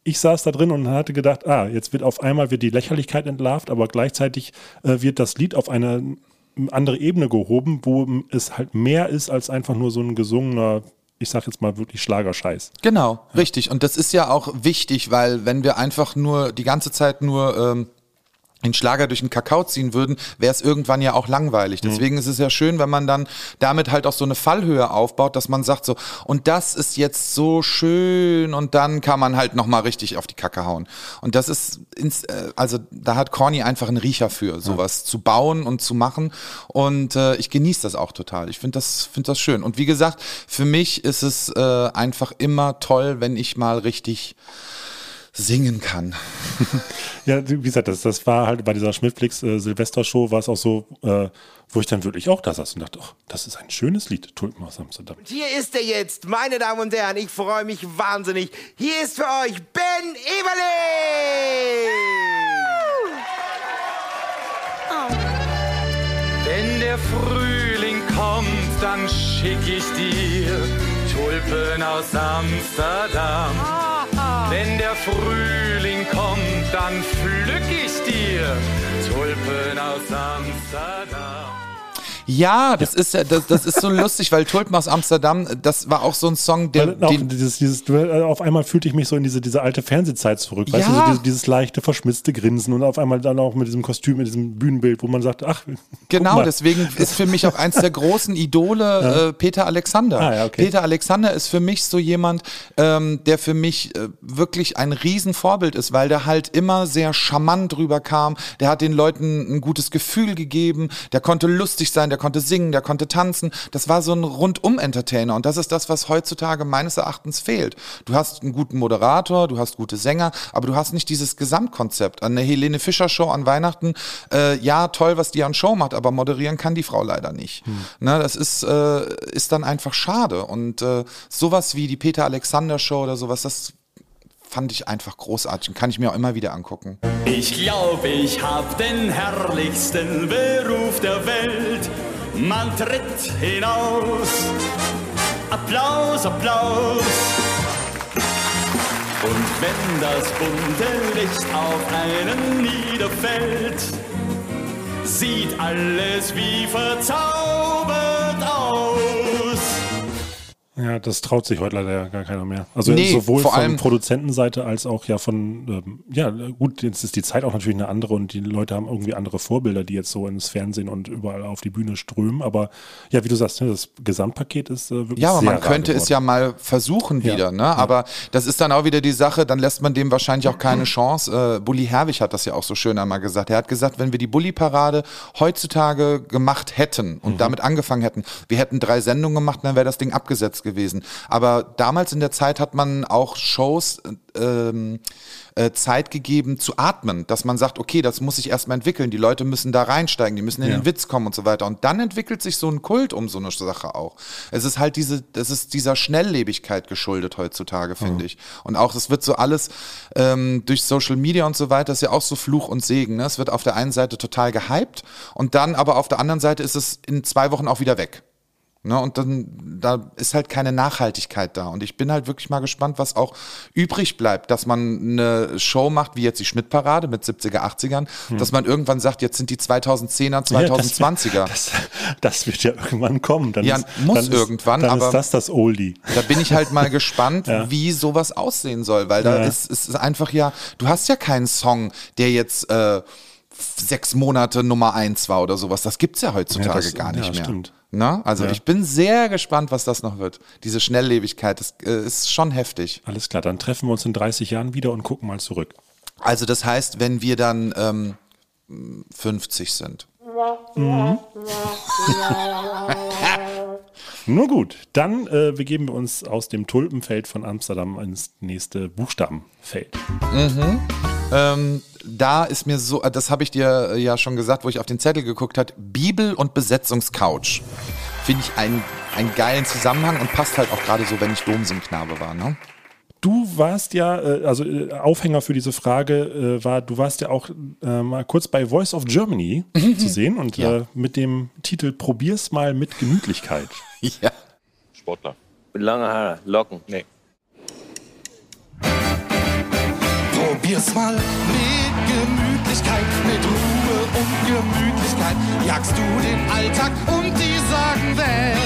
C: ich saß da drin und hatte gedacht, ah, jetzt wird auf einmal wird die Lächerlichkeit entlarvt, aber gleichzeitig äh, wird das Lied auf eine andere Ebene gehoben, wo es halt mehr ist als einfach nur so ein gesungener, ich sag jetzt mal wirklich Schlagerscheiß.
D: Genau, richtig. Und das ist ja auch wichtig, weil wenn wir einfach nur die ganze Zeit nur ähm, den Schlager durch den Kakao ziehen würden, wäre es irgendwann ja auch langweilig. Deswegen ist es ja schön, wenn man dann damit halt auch so eine Fallhöhe aufbaut, dass man sagt so, und das ist jetzt so schön und dann kann man halt nochmal richtig auf die Kacke hauen. Und das ist, ins, äh, also da hat Corny einfach einen Riecher für, sowas zu bauen und zu machen. Und äh, ich genieße das auch total. Ich finde das, finde das schön. Und wie gesagt, für mich ist es äh, einfach immer toll, wenn ich mal richtig singen kann.
C: Ja, wie gesagt, das, das war halt bei dieser Schmidtflix äh, Silvester-Show war es auch so, äh, wo ich dann wirklich auch da saß und dachte, ach, das ist ein schönes Lied, Tulpen aus Amsterdam.
G: Hier ist er jetzt, meine Damen und Herren. Ich freue mich wahnsinnig. Hier ist für euch Ben Eberle!
H: Wenn der Frühling kommt, dann schick ich dir Tulpen aus Amsterdam. Wenn der Frühling kommt, dann pflück ich dir Tulpen aus Amsterdam.
D: Ja, das ist ja, das, das ist so lustig, weil Tulpen aus Amsterdam, das war auch so ein Song, der,
C: auch dieses, dieses, äh, auf einmal fühlte ich mich so in diese, diese alte Fernsehzeit zurück. Weißt
D: Ja.
C: du, so dieses, dieses leichte, verschmitzte Grinsen und auf einmal dann auch mit diesem Kostüm, mit diesem Bühnenbild, wo man sagt, ach,
D: Genau, deswegen ist für mich auch eins der großen Idole äh, Peter Alexander.
C: Ah, ja, okay.
D: Peter Alexander ist für mich so jemand, ähm, der für mich äh, wirklich ein Riesenvorbild ist, weil der halt immer sehr charmant rüberkam. Der hat den Leuten ein gutes Gefühl gegeben. Der konnte lustig sein, der konnte singen, der konnte tanzen. Das war so ein Rundum-Entertainer und das ist das, was heutzutage meines Erachtens fehlt. Du hast einen guten Moderator, du hast gute Sänger, aber du hast nicht dieses Gesamtkonzept. An der Helene Fischer Show an Weihnachten, äh, ja, toll, was die an Show macht, aber moderieren kann die Frau leider nicht. Ne, das ist, äh, ist dann einfach schade. Und äh, sowas wie die Peter Alexander Show oder sowas, das fand ich einfach großartig und kann ich mir auch immer wieder angucken.
I: Ich glaube, ich hab den herrlichsten Beruf der Welt. Man tritt hinaus. Applaus, Applaus. Und wenn das bunte Licht auf einen niederfällt, sieht alles wie verzaubert.
C: Ja, das traut sich heute leider gar keiner mehr. Also
D: Nee,
C: sowohl von Produzentenseite als auch ja von, ähm, ja gut, jetzt ist die Zeit auch natürlich eine andere und die Leute haben irgendwie andere Vorbilder, die jetzt so ins Fernsehen und überall auf die Bühne strömen. Aber ja, wie du sagst, ne, das Gesamtpaket ist äh, wirklich
D: Ja, aber man könnte es ja mal versuchen
C: Ja.
D: wieder, ne? Aber das ist dann auch wieder die Sache, dann lässt man dem wahrscheinlich auch keine Chance. Äh, Bully Herwig hat das ja auch so schön einmal gesagt. Er hat gesagt, wenn wir die Bully-Parade heutzutage gemacht hätten und damit angefangen hätten, wir hätten drei Sendungen gemacht, dann wäre das Ding abgesetzt gewesen. Aber damals in der Zeit hat man auch Shows ähm, äh, Zeit gegeben zu atmen, dass man sagt, okay, das muss sich erstmal entwickeln, die Leute müssen da reinsteigen, die müssen in
C: Ja.
D: den Witz kommen und so weiter. Und dann entwickelt sich so ein Kult um so eine Sache auch. Es ist halt diese, das ist dieser Schnelllebigkeit geschuldet heutzutage, finde ich. Und auch, es wird so alles ähm, durch Social Media und so weiter, ist ja auch so Fluch und Segen. Ne? Es wird auf der einen Seite total gehypt und dann aber auf der anderen Seite ist es in zwei Wochen auch wieder weg. Ne, und dann da ist halt keine Nachhaltigkeit da. Und ich bin halt wirklich mal gespannt, was auch übrig bleibt, dass man eine Show macht, wie jetzt die Schmidt-Parade mit 70er, 80ern, dass man irgendwann sagt, jetzt sind die 2010er,
C: Hm. Ja, das-
D: 2020er.
C: Das, das wird ja irgendwann kommen. Dann
D: Ja,
C: ist,
D: muss
C: dann ist,
D: irgendwann,
C: Dann
D: aber-
C: ist das das Oldie.
D: Da bin ich halt mal gespannt,
C: Ja.
D: wie sowas aussehen soll, weil da
C: Ja.
D: ist es ist einfach ja, du hast ja keinen Song, der jetzt äh, sechs Monate Nummer eins war oder sowas. Das gibt's ja heutzutage
C: Ja, das-
D: gar nicht
C: ja,
D: mehr.
C: stimmt.
D: Na? Also
C: Ja.
D: ich bin sehr gespannt, was das noch wird. Diese Schnelllebigkeit, das äh, ist schon heftig.
C: Alles klar, dann treffen wir uns in 30 Jahren wieder und gucken mal zurück.
D: Also das heißt, wenn wir dann ähm, 50 sind.
C: Nur gut, dann äh, begeben wir uns aus dem Tulpenfeld von Amsterdam ins nächste Buchstabenfeld.
D: Ähm, da ist mir so, das habe ich dir äh, ja schon gesagt, wo ich auf den Zettel geguckt hat, Bibel und Besetzungscouch. Finde ich einen, einen geilen Zusammenhang und passt halt auch gerade so, wenn ich Domsingknabe war, ne?
C: Du warst ja, äh, also äh, Aufhänger für diese Frage war, du warst ja auch mal kurz bei Voice of Germany zu sehen und
D: Ja.
C: mit dem Titel Probier's mal mit Gemütlichkeit.
D: Ja.
J: Sportler. Mit lange Haare, Locken. Nee.
K: Probier's mal mit Gemütlichkeit, mit Ruhe und Gemütlichkeit. Jagst du den Alltag und die Sorgen weg.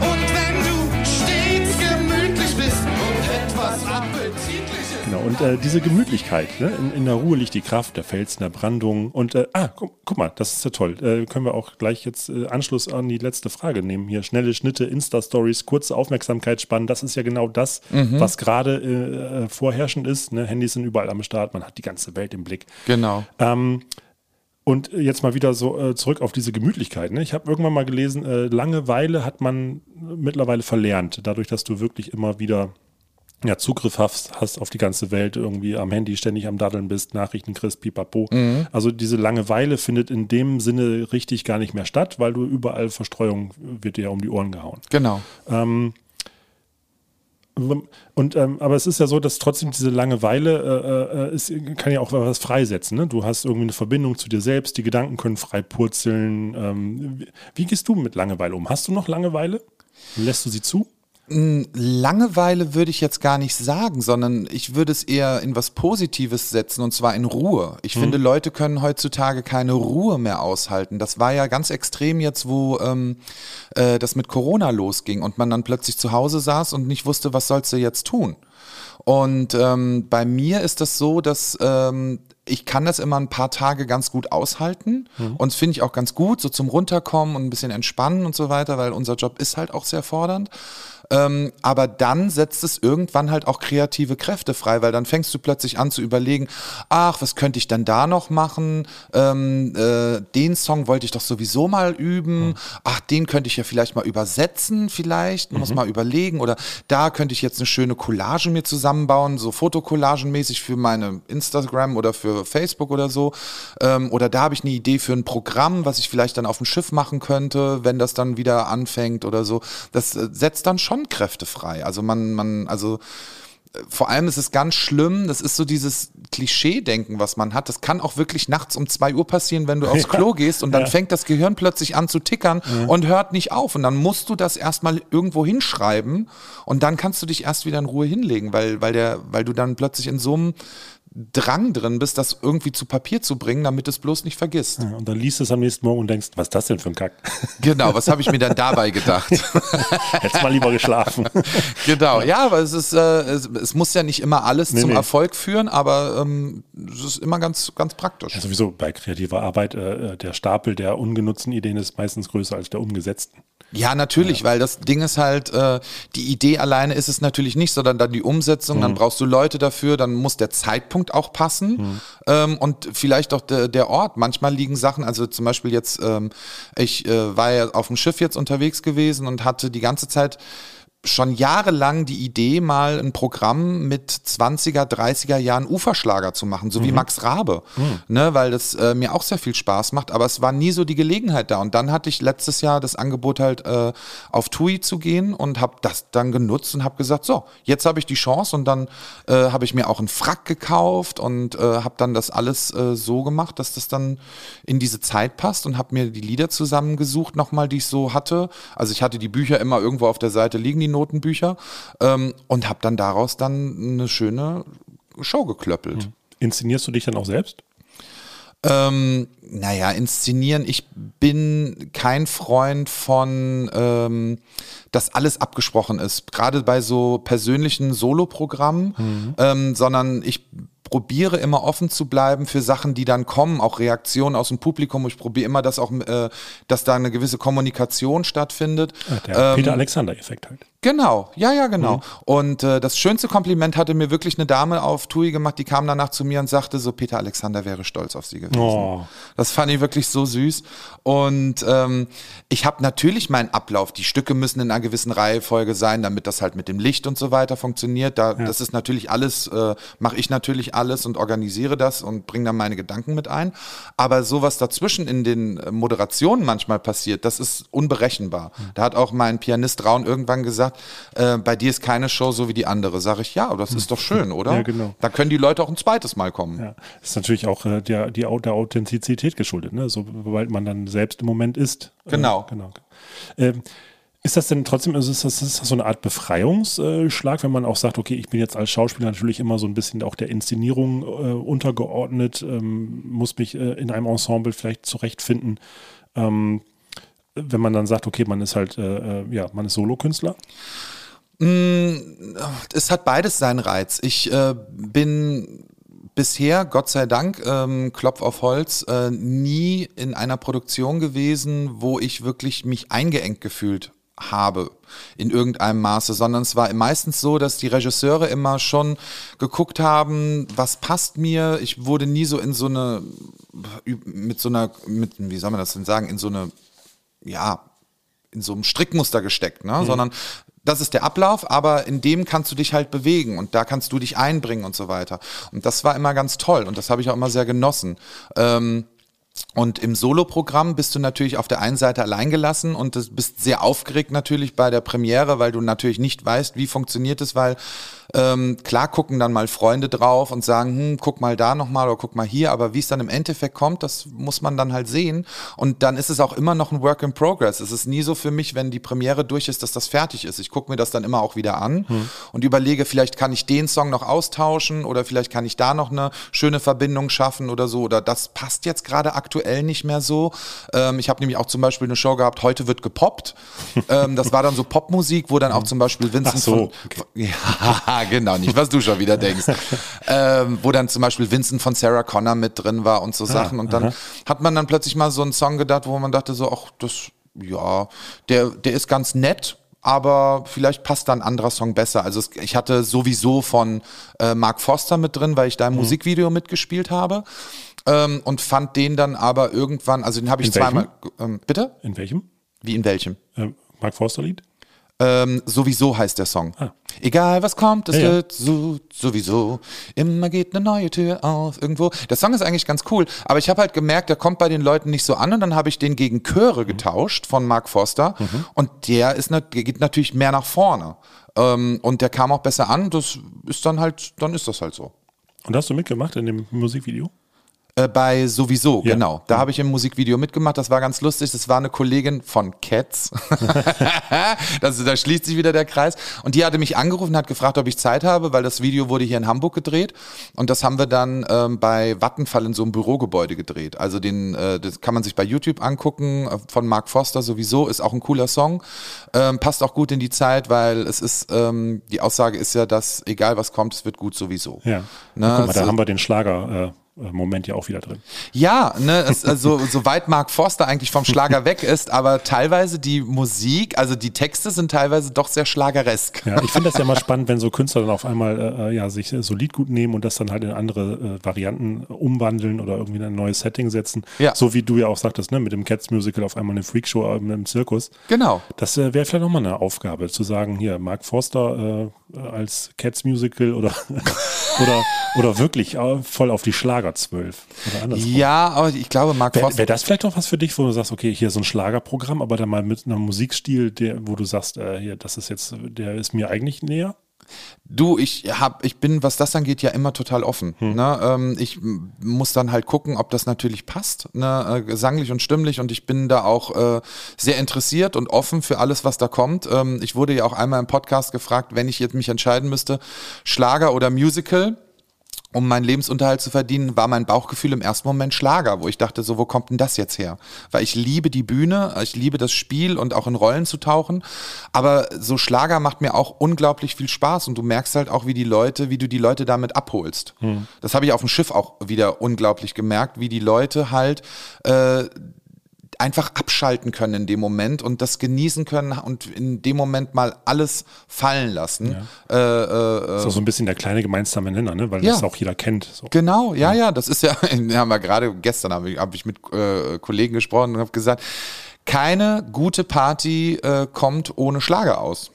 K: Und wenn du stets gemütlich bist und etwas Appetitliches.
C: Genau, und äh, diese Gemütlichkeit, ne? in, in der Ruhe liegt die Kraft, der Fels in der Brandung. Und, äh, ah, guck, guck mal, das ist ja toll. Äh, können wir auch gleich jetzt äh, Anschluss an die letzte Frage nehmen. Hier schnelle Schnitte, Insta-Stories, kurze Aufmerksamkeitsspannen. Das ist ja genau das, was gerade äh, vorherrschend ist. Ne? Handys sind überall am Start, man hat die ganze Welt im Blick.
D: Genau.
C: Ähm, und jetzt mal wieder so äh, zurück auf diese Gemütlichkeit. Ne? Ich habe irgendwann mal gelesen, äh, Langeweile hat man mittlerweile verlernt, dadurch, dass du wirklich immer wieder ja, Zugriff hast, hast auf die ganze Welt, irgendwie am Handy ständig am Daddeln bist, Nachrichten kriegst, pipapo. Also diese Langeweile findet in dem Sinne richtig gar nicht mehr statt, weil du überall Verstreuung wird dir ja um die Ohren gehauen.
D: Genau.
C: Ähm, und ähm, aber es ist ja so, dass trotzdem diese Langeweile äh, äh, ist, kann ja auch was freisetzen. Ne? Du hast irgendwie eine Verbindung zu dir selbst, die Gedanken können frei purzeln. Ähm, wie, wie gehst du mit Langeweile um? Hast du noch Langeweile? Lässt du sie zu?
D: Langeweile würde ich jetzt gar nicht sagen, sondern ich würde es eher in was Positives setzen und zwar in Ruhe. Ich
C: Mhm.
D: finde, Leute können heutzutage keine Ruhe mehr aushalten. Das war ja ganz extrem jetzt, wo ähm, äh, das mit Corona losging und man dann plötzlich zu Hause saß und nicht wusste, was sollst du jetzt tun. Und ähm, bei mir ist das so, dass ähm, ich kann das immer ein paar Tage ganz gut aushalten
C: Mhm.
D: und das finde ich auch ganz gut, so zum Runterkommen und ein bisschen entspannen und so weiter, weil unser Job ist halt auch sehr fordernd. Ähm, aber dann setzt es irgendwann halt auch kreative Kräfte frei, weil dann fängst du plötzlich an zu überlegen, ach, was könnte ich denn da noch machen? Ähm, äh, den Song wollte ich doch sowieso mal üben. Ach, den könnte ich ja vielleicht mal übersetzen, vielleicht, muss
C: Mhm.
D: mal überlegen. Oder da könnte ich jetzt eine schöne Collage mir zusammenbauen, so Fotocollagenmäßig für meine Instagram oder für Facebook oder so. Ähm, oder da habe ich eine Idee für ein Programm, was ich vielleicht dann auf dem Schiff machen könnte, wenn das dann wieder anfängt oder so. Das äh, setzt dann schon Kräfte frei. Also man, man, also äh, vor allem ist es ganz schlimm, das ist so dieses Klischee-Denken, was man hat. Das kann auch wirklich nachts um zwei Uhr passieren, wenn du aufs. Klo gehst und dann
C: Ja.
D: fängt das Gehirn plötzlich an zu tickern
C: Ja.
D: und hört nicht auf. Und dann musst du das erstmal irgendwo hinschreiben und dann kannst du dich erst wieder in Ruhe hinlegen, weil, weil, der, weil du dann plötzlich in so einem Drang drin bist, das irgendwie zu Papier zu bringen, damit es bloß nicht vergisst.
C: Ja, und dann liest du es am nächsten Morgen und denkst, was ist das denn für ein Kack?
D: Genau, was habe ich mir dann dabei gedacht?
C: Hättest mal lieber geschlafen.
D: Genau, ja, aber es ist, äh, es, es muss ja nicht immer alles
C: Nee,
D: zum
C: nee.
D: Erfolg führen, aber ähm, es ist immer ganz, ganz praktisch.
C: Ja, sowieso bei kreativer Arbeit, äh, der Stapel der ungenutzten Ideen ist meistens größer als der umgesetzten.
D: Ja, natürlich, weil das Ding ist halt, äh, die Idee alleine ist es natürlich nicht, sondern dann die Umsetzung, dann
C: Mhm.
D: brauchst du Leute dafür, dann muss der Zeitpunkt auch passen ähm, und vielleicht auch der, der Ort. Manchmal liegen Sachen, also zum Beispiel jetzt, ähm, ich äh, war ja auf dem Schiff jetzt unterwegs gewesen und hatte die ganze Zeit schon jahrelang die Idee, mal ein Programm mit 20er, 30er Jahren Uferschlager zu machen, so wie
C: Mhm.
D: Max Rabe,
C: Mhm.
D: ne, weil das äh, mir auch sehr viel Spaß macht, aber es war nie so die Gelegenheit da. Und dann hatte ich letztes Jahr das Angebot halt äh, auf TUI zu gehen und habe das dann genutzt und habe gesagt, so, jetzt habe ich die Chance und dann äh, habe ich mir auch einen Frack gekauft und äh, habe dann das alles äh, so gemacht, dass das dann in diese Zeit passt und habe mir die Lieder zusammengesucht, nochmal, die ich so hatte. Also ich hatte die Bücher immer irgendwo auf der Seite liegen, die Notenbücher, ähm, und habe dann daraus dann eine schöne Show geklöppelt.
C: Inszenierst du dich dann auch selbst?
D: Ähm, naja, inszenieren. Ich bin kein Freund von, ähm, dass alles abgesprochen ist. Gerade bei so persönlichen Soloprogrammen,
C: Mhm.
D: ähm, sondern ich probiere immer offen zu bleiben für Sachen, die dann kommen, auch Reaktionen aus dem Publikum. Ich probiere immer, dass auch, äh, dass da eine gewisse Kommunikation stattfindet.
C: Ja, der
D: Ähm,
C: Peter Alexander-Effekt halt.
D: Genau, ja, ja, genau.
C: Mhm.
D: Und äh, das schönste Kompliment hatte mir wirklich eine Dame auf TUI gemacht, die kam danach zu mir und sagte so, Peter Alexander wäre stolz auf sie gewesen.
C: Oh.
D: Das fand ich wirklich so süß. Und ähm, ich habe natürlich meinen Ablauf. Die Stücke müssen in einer gewissen Reihefolge sein, damit das halt mit dem Licht und so weiter funktioniert. Da,
C: Ja.
D: Das ist natürlich alles, äh, mache ich natürlich alles und organisiere das und bringe dann meine Gedanken mit ein. Aber sowas dazwischen in den äh, Moderationen manchmal passiert, das ist unberechenbar.
C: Hm.
D: Da hat auch mein Pianist Raun irgendwann gesagt, äh, bei dir ist keine Show so wie die andere. Sag ich, ja, aber das ist doch schön, oder?
C: Ja, genau.
D: Da können die Leute auch ein zweites Mal kommen.
C: Ja, das ist natürlich auch äh, der, die, der Authentizität geschuldet, ne? so, sobald man dann selbst im Moment ist.
D: Genau.
C: Äh, genau. Ähm, ist das denn trotzdem, also ist das, ist das so eine Art Befreiungsschlag, wenn man auch sagt, okay, ich bin jetzt als Schauspieler natürlich immer so ein bisschen auch der Inszenierung äh, untergeordnet, ähm, muss mich äh, in einem Ensemble vielleicht zurechtfinden. Ähm, wenn man dann sagt, okay, man ist halt, äh, äh, ja, man ist Solokünstler.
D: Mm, Es hat beides seinen Reiz. Ich äh, bin bisher, Gott sei Dank, ähm, Klopf auf Holz, äh, nie in einer Produktion gewesen, wo ich wirklich mich eingeengt gefühlt habe in irgendeinem Maße, sondern es war meistens so, dass die Regisseure immer schon geguckt haben, was passt mir. Ich wurde nie so in so eine, mit so einer, mit, wie soll man das denn sagen, in so eine, ja, in so einem Strickmuster gesteckt, ne?
C: Mhm.
D: sondern das ist der Ablauf, aber in dem kannst du dich halt bewegen und da kannst du dich einbringen und so weiter. Und das war immer ganz toll und das habe ich auch immer sehr genossen. Ähm, Und im Soloprogramm bist du natürlich auf der einen Seite alleingelassen und bist sehr aufgeregt natürlich bei der Premiere, weil du natürlich nicht weißt, wie funktioniert es, weil ähm, klar gucken dann mal Freunde drauf und sagen, hm, guck mal da nochmal oder guck mal hier, aber wie es dann im Endeffekt kommt, das muss man dann halt sehen. Und dann ist es auch immer noch ein Work in Progress. Es ist nie so für mich, wenn die Premiere durch ist, dass das fertig ist. Ich gucke mir das dann immer auch wieder an
C: Hm.
D: und überlege, vielleicht kann ich den Song noch austauschen oder vielleicht kann ich da noch eine schöne Verbindung schaffen oder so. Oder das passt jetzt gerade aktuell nicht mehr so. Ähm, ich habe nämlich auch zum Beispiel eine Show gehabt, heute wird gepoppt. ähm, das war dann so Popmusik, wo dann auch zum Beispiel Vincent
C: Ach so,
D: von, von ja, genau, nicht was du schon wieder denkst. ähm, wo dann zum Beispiel Vincent von Sarah Connor mit drin war und so Sachen. Und dann
C: aha.
D: hat man dann plötzlich mal so einen Song gedacht, wo man dachte so, ach, das, ja, der, der ist ganz nett. Aber vielleicht passt da ein anderer Song besser. Also es, ich hatte sowieso von äh, Mark Foster mit drin, weil ich da im Musikvideo mitgespielt habe. Ähm, und fand den dann aber irgendwann, also den habe ich
C: In
D: zweimal. Ähm, bitte?
C: In welchem?
D: Wie in welchem?
C: Ähm, Mark Forster Lied?
D: Ähm, sowieso heißt der Song. Egal was kommt, es
C: Ja, ja.
D: wird so, sowieso. Immer geht eine neue Tür auf irgendwo. Der Song ist eigentlich ganz cool, aber ich habe halt gemerkt, der kommt bei den Leuten nicht so an und dann habe ich den gegen Chöre getauscht von Mark Foster und der ist nat- geht natürlich mehr nach vorne. Ähm, und der kam auch besser an. Das ist dann halt, dann ist das halt so.
C: Und hast du mitgemacht in dem Musikvideo?
D: Äh, bei sowieso,
C: Ja.
D: genau. Da habe ich im Musikvideo mitgemacht. Das war ganz lustig. Das war eine Kollegin von Cats. das, da schließt sich wieder der Kreis. Und die hatte mich angerufen, hat gefragt, ob ich Zeit habe, weil das Video wurde hier in Hamburg gedreht. Und das haben wir dann ähm, bei Vattenfall in so einem Bürogebäude gedreht. Also den, äh, das kann man sich bei YouTube angucken. äh, Von Mark Foster sowieso. Ist auch ein cooler Song. Ähm, passt auch gut in die Zeit, weil es ist, ähm, die Aussage ist ja, dass egal was kommt, es wird gut sowieso.
C: Ja.
D: Ne,
C: Guck mal, da haben wir den Schlager. Äh, Moment ja auch wieder drin.
D: Ja, ne, es, also soweit Mark Forster eigentlich vom Schlager weg ist, aber teilweise die Musik, also die Texte sind teilweise doch sehr schlageresk.
C: Ja, ich finde das ja mal spannend, wenn so Künstler dann auf einmal äh, äh, ja, sich äh, so Liedgut nehmen und das dann halt in andere äh, Varianten umwandeln oder irgendwie in ein neues Setting setzen.
D: Ja.
C: So wie du ja auch sagtest, ne, mit dem Cats Musical auf einmal eine Freakshow im, im Zirkus.
D: Genau.
C: Das äh, wäre vielleicht nochmal eine Aufgabe, zu sagen, hier, Mark Forster äh, als Cats Musical oder, oder, oder wirklich äh, voll auf die Schlager 12. Oder andersrum.
D: Ja, aber ich glaube, Mark
C: Wäre wär das vielleicht auch was für dich, wo du sagst, okay, hier so ein Schlagerprogramm, aber dann mal mit einem Musikstil, der, wo du sagst, äh, hier, das ist jetzt, der ist mir eigentlich näher?
D: Du, ich hab, ich bin, was das angeht, ja immer total offen. Ne? Ähm, ich muss dann halt gucken, ob das natürlich passt, ne? äh, gesanglich und stimmlich. Und ich bin da auch äh, sehr interessiert und offen für alles, was da kommt. Ähm, ich wurde ja auch einmal im Podcast gefragt, wenn ich jetzt mich entscheiden müsste, Schlager oder Musical. Um meinen Lebensunterhalt zu verdienen, war mein Bauchgefühl im ersten Moment Schlager, wo ich dachte, so, wo kommt denn das jetzt her? Weil ich liebe die Bühne, ich liebe das Spiel und auch in Rollen zu tauchen. Aber so Schlager macht mir auch unglaublich viel Spaß und du merkst halt auch, wie die Leute, wie du die Leute damit abholst.
C: Hm.
D: Das habe ich auf dem Schiff auch wieder unglaublich gemerkt, wie die Leute halt äh, einfach abschalten können in dem Moment und das genießen können und in dem Moment mal alles fallen lassen. Äh, äh,
C: Das ist auch so ein bisschen der kleine gemeinsame Nenner, ne? weil
D: Ja.
C: das auch jeder kennt. So.
D: Genau, ja, ja, das ist ja, haben wir gerade gestern habe ich, hab ich mit äh, Kollegen gesprochen und habe gesagt, keine gute Party äh, kommt ohne Schlager aus.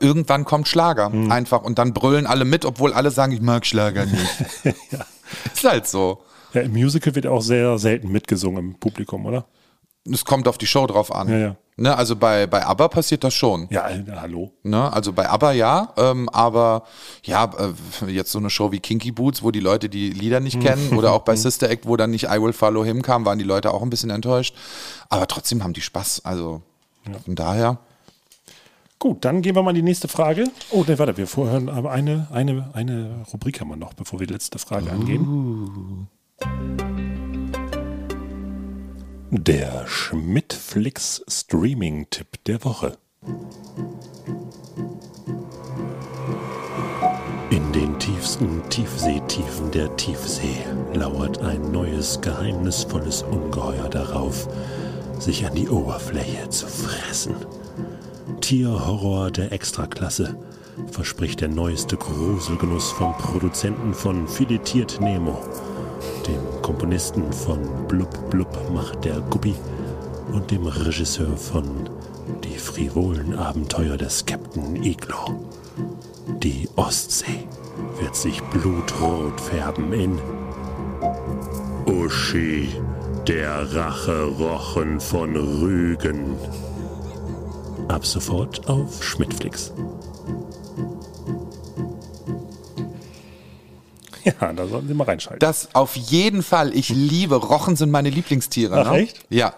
D: Irgendwann kommt Schlager einfach und dann brüllen alle mit, obwohl alle sagen, ich mag Schlager nicht. Ist halt so.
C: Ja, Im Musical wird auch sehr selten mitgesungen im Publikum, oder?
D: Es kommt auf die Show drauf an.
C: Ja, ja.
D: Ne, also bei, bei ABBA passiert das schon.
C: Ja, äh, hallo.
D: Ne, also bei ABBA ja, ähm, aber ja, äh, jetzt so eine Show wie Kinky Boots, wo die Leute die Lieder nicht kennen, oder auch bei Sister Act, wo dann nicht I Will Follow Him kam, waren die Leute auch ein bisschen enttäuscht. Aber trotzdem haben die Spaß. Also von daher.
C: Gut, dann gehen wir mal in die nächste Frage. Oh, ne, warte, wir vorhören, aber eine, eine, eine Rubrik haben wir noch, bevor wir die letzte Frage angehen. Der Schmidtflix Streaming-Tipp der Woche. In den tiefsten Tiefseetiefen der Tiefsee lauert ein neues, geheimnisvolles Ungeheuer darauf, sich an die Oberfläche zu fressen. Tierhorror der Extraklasse verspricht der neueste Gruselgenuss vom Produzenten von Filetiert Nemo, dem Komponisten von Blub Blub macht der Guppi und dem Regisseur von Die frivolen Abenteuer des Captain Iglo. Die Ostsee wird sich blutrot färben in Uschi
L: Der Racherochen von Rügen. Ab sofort auf Schmidtflix.
C: Ja, da sollten Sie mal reinschalten.
D: Das auf jeden Fall. Ich liebe Rochen sind meine Lieblingstiere.
C: Ach,
D: ne?
C: echt?
D: Ja.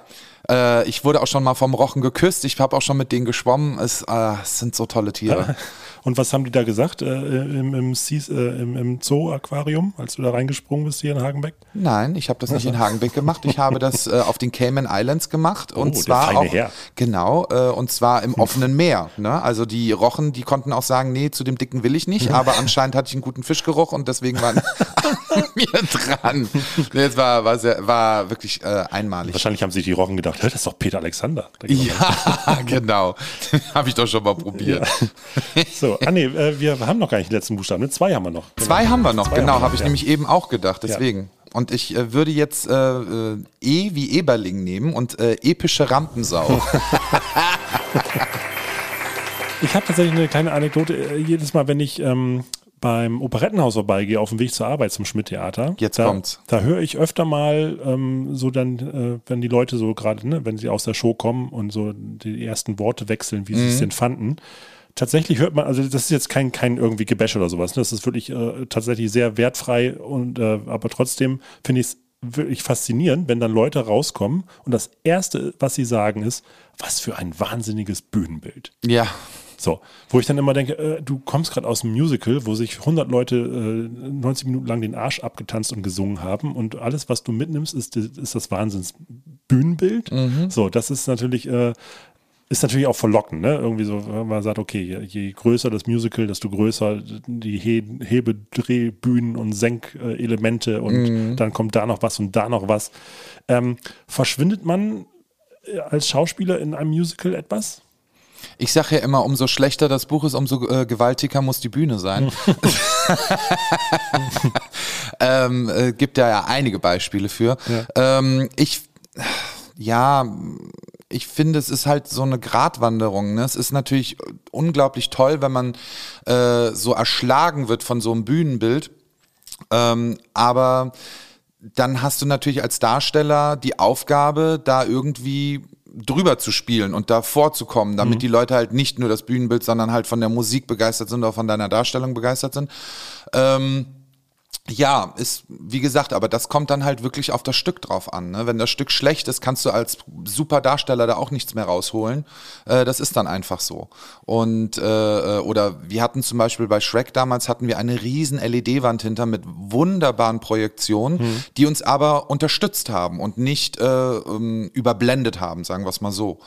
D: Äh, ich wurde auch schon mal vom Rochen geküsst. Ich habe auch schon mit denen geschwommen. Es, äh, es sind so tolle Tiere.
C: Und was haben die da gesagt äh, im, im, Seas- äh, im, im Zoo-Aquarium, als du da reingesprungen bist hier in Hagenbeck?
D: Nein, ich habe das nicht in Hagenbeck gemacht. Ich habe das äh, auf den Cayman Islands gemacht
C: Oh,
D: und
C: der
D: zwar auch
C: Herr.
D: genau äh, und zwar im offenen Meer. Ne? Also die Rochen, die konnten auch sagen, nee, zu dem dicken will ich nicht. Aber anscheinend hatte ich einen guten Fischgeruch und deswegen waren mir dran. Es war war, sehr, war wirklich äh, einmalig.
C: Wahrscheinlich haben sich die Rochen gedacht, "Hä, das ist doch Peter Alexander.
D: Ja, genau. habe ich doch schon mal probiert.
C: So, ah nee, äh, wir haben noch gar nicht den letzten Buchstaben. Ne? Zwei haben wir noch.
D: Zwei haben wir noch,
C: Zwei
D: genau, habe ich
C: ja.
D: nämlich eben auch gedacht, deswegen. Und ich äh, würde jetzt äh, äh, E wie Eberling nehmen und äh, epische Rampensau.
C: Ich habe tatsächlich eine kleine Anekdote. Jedes Mal, wenn ich ähm, beim Operettenhaus vorbeigehe, auf dem Weg zur Arbeit zum Schmidt-Theater,
D: Jetzt
C: da,
D: kommt's.
C: Da höre ich öfter mal ähm, so dann, äh, wenn die Leute so gerade, ne, wenn sie aus der Show kommen und so die ersten Worte wechseln, wie sie es
D: Mhm.
C: denn fanden. Tatsächlich hört man, also das ist jetzt kein, kein irgendwie Gebäsch oder sowas. Ne? Das ist wirklich äh, tatsächlich sehr wertfrei und äh, aber trotzdem finde ich es wirklich faszinierend, wenn dann Leute rauskommen und das Erste, was sie sagen, ist, was für ein wahnsinniges Bühnenbild.
D: ja.
C: So, wo ich dann immer denke, äh, du kommst gerade aus einem Musical, wo sich 100 Leute äh, 90 Minuten lang den Arsch abgetanzt und gesungen haben und alles, was du mitnimmst, ist, ist das Wahnsinns-Bühnenbild.
D: Mhm.
C: So, das ist natürlich, äh, ist natürlich auch verlockend, ne? Irgendwie so, wenn man sagt, okay, je, größer das Musical, desto größer die He Hebedrehbühnen und Senkelemente und
D: Mhm.
C: dann kommt da noch was und da noch was. Ähm, verschwindet man äh, als Schauspieler in einem Musical etwas?
D: Ich sage ja immer, umso schlechter das Buch ist, umso äh, gewaltiger muss die Bühne sein. ähm, äh, gibt ja, ja einige Beispiele für. Ähm, ich, ja, ich finde, es ist halt so eine Gratwanderung. Ne? Es ist natürlich unglaublich toll, wenn man äh, so erschlagen wird von so einem Bühnenbild. Ähm, aber dann hast du natürlich als Darsteller die Aufgabe, da irgendwie drüber zu spielen und da vorzukommen, damit
C: Mhm.
D: die Leute halt nicht nur das Bühnenbild, sondern halt von der Musik begeistert sind oder von deiner Darstellung begeistert sind. Ähm, ja, ist, wie gesagt, aber das kommt dann halt wirklich auf das Stück drauf an. Ne? Wenn das Stück schlecht ist, kannst du als super Darsteller da auch nichts mehr rausholen. Äh, das ist dann einfach so. Und, äh, oder wir hatten zum Beispiel bei Shrek damals hatten wir eine riesen LED-Wand hinter mit wunderbaren Projektionen,
C: Mhm.
D: die uns aber unterstützt haben und nicht äh, ähm, überblendet haben, sagen wir es mal so.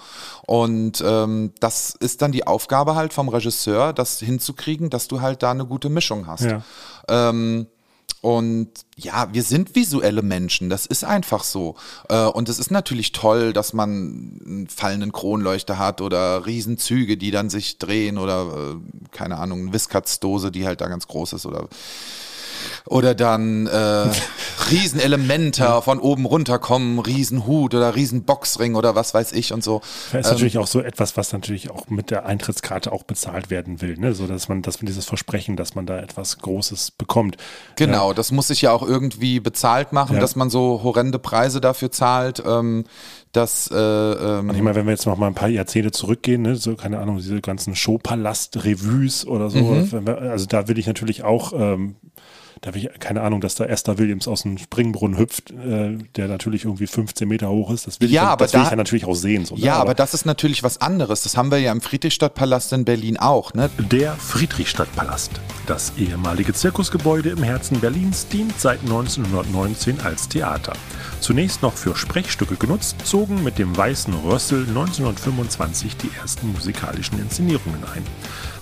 D: Und ähm, das ist dann die Aufgabe halt vom Regisseur, das hinzukriegen, dass du halt da eine gute Mischung hast.
C: Ja.
D: Ähm, und ja, wir sind visuelle Menschen, das ist einfach so. Äh, und es ist natürlich toll, dass man einen fallenden Kronleuchter hat oder Riesenzüge, die dann sich drehen oder äh, keine Ahnung, eine Whiskats-Dose, die halt da ganz groß ist oder oder dann äh, Riesenelemente von oben runterkommen, Riesenhut oder Riesenboxring oder was weiß ich und so.
C: Das ist
D: Ähm,
C: natürlich auch so etwas, was natürlich auch mit der Eintrittskarte auch bezahlt werden will, ne? So dass man, dass man dieses Versprechen, dass man da etwas Großes bekommt.
D: Genau, das muss sich ja auch irgendwie bezahlt machen,
C: Ja.
D: dass man so horrende Preise dafür zahlt. Ähm, dass, äh, ähm,
C: ich meine, wenn wir jetzt noch mal ein paar Jahrzehnte zurückgehen, ne, so keine Ahnung, diese ganzen Showpalast-Revues oder so,
D: Mhm.
C: wir- also da will ich natürlich auch, ähm, da will ich, keine Ahnung, dass da Esther Williams aus dem Springbrunnen hüpft, äh, der natürlich irgendwie 15 Meter hoch ist. Das will, ich,
D: Ja,
C: dann,
D: aber
C: das will ich
D: da-
C: dann natürlich auch sehen. So, ne?
D: ja, aber das ist natürlich was anderes. Das haben wir ja im Friedrichstadtpalast in Berlin auch. Ne?
L: Der Friedrichstadtpalast. Das ehemalige Zirkusgebäude im Herzen Berlins dient seit 1919 als Theater. Zunächst noch für Sprechstücke genutzt, zogen mit dem Weißen Rössel 1925 die ersten musikalischen Inszenierungen ein.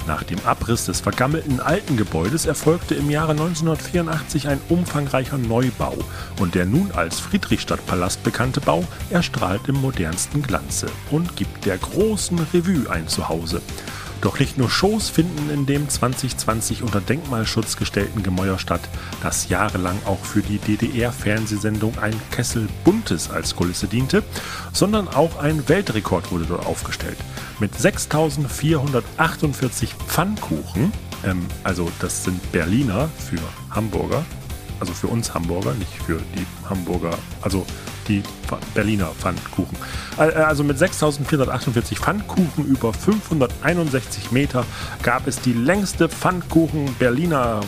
L: Nach dem Abriss des vergammelten alten Gebäudes erfolgte im Jahre 1984 ein umfangreicher Neubau und der nun als Friedrichstadtpalast bekannte Bau erstrahlt im modernsten Glanze und gibt der großen Revue ein Zuhause. Doch nicht nur Shows finden in dem 2020 unter Denkmalschutz gestellten Gemäuer statt, das jahrelang auch für die DDR-Fernsehsendung ein Kessel Buntes als Kulisse diente, sondern auch ein Weltrekord wurde dort aufgestellt. Mit 6448 Pfannkuchen, ähm, also das sind Berliner für Hamburger, also für uns Hamburger, nicht für die Hamburger, also
C: die Berliner Pfannkuchen. Also mit 6448 Pfannkuchen über 561 Meter gab es die längste Pfannkuchen-Berliner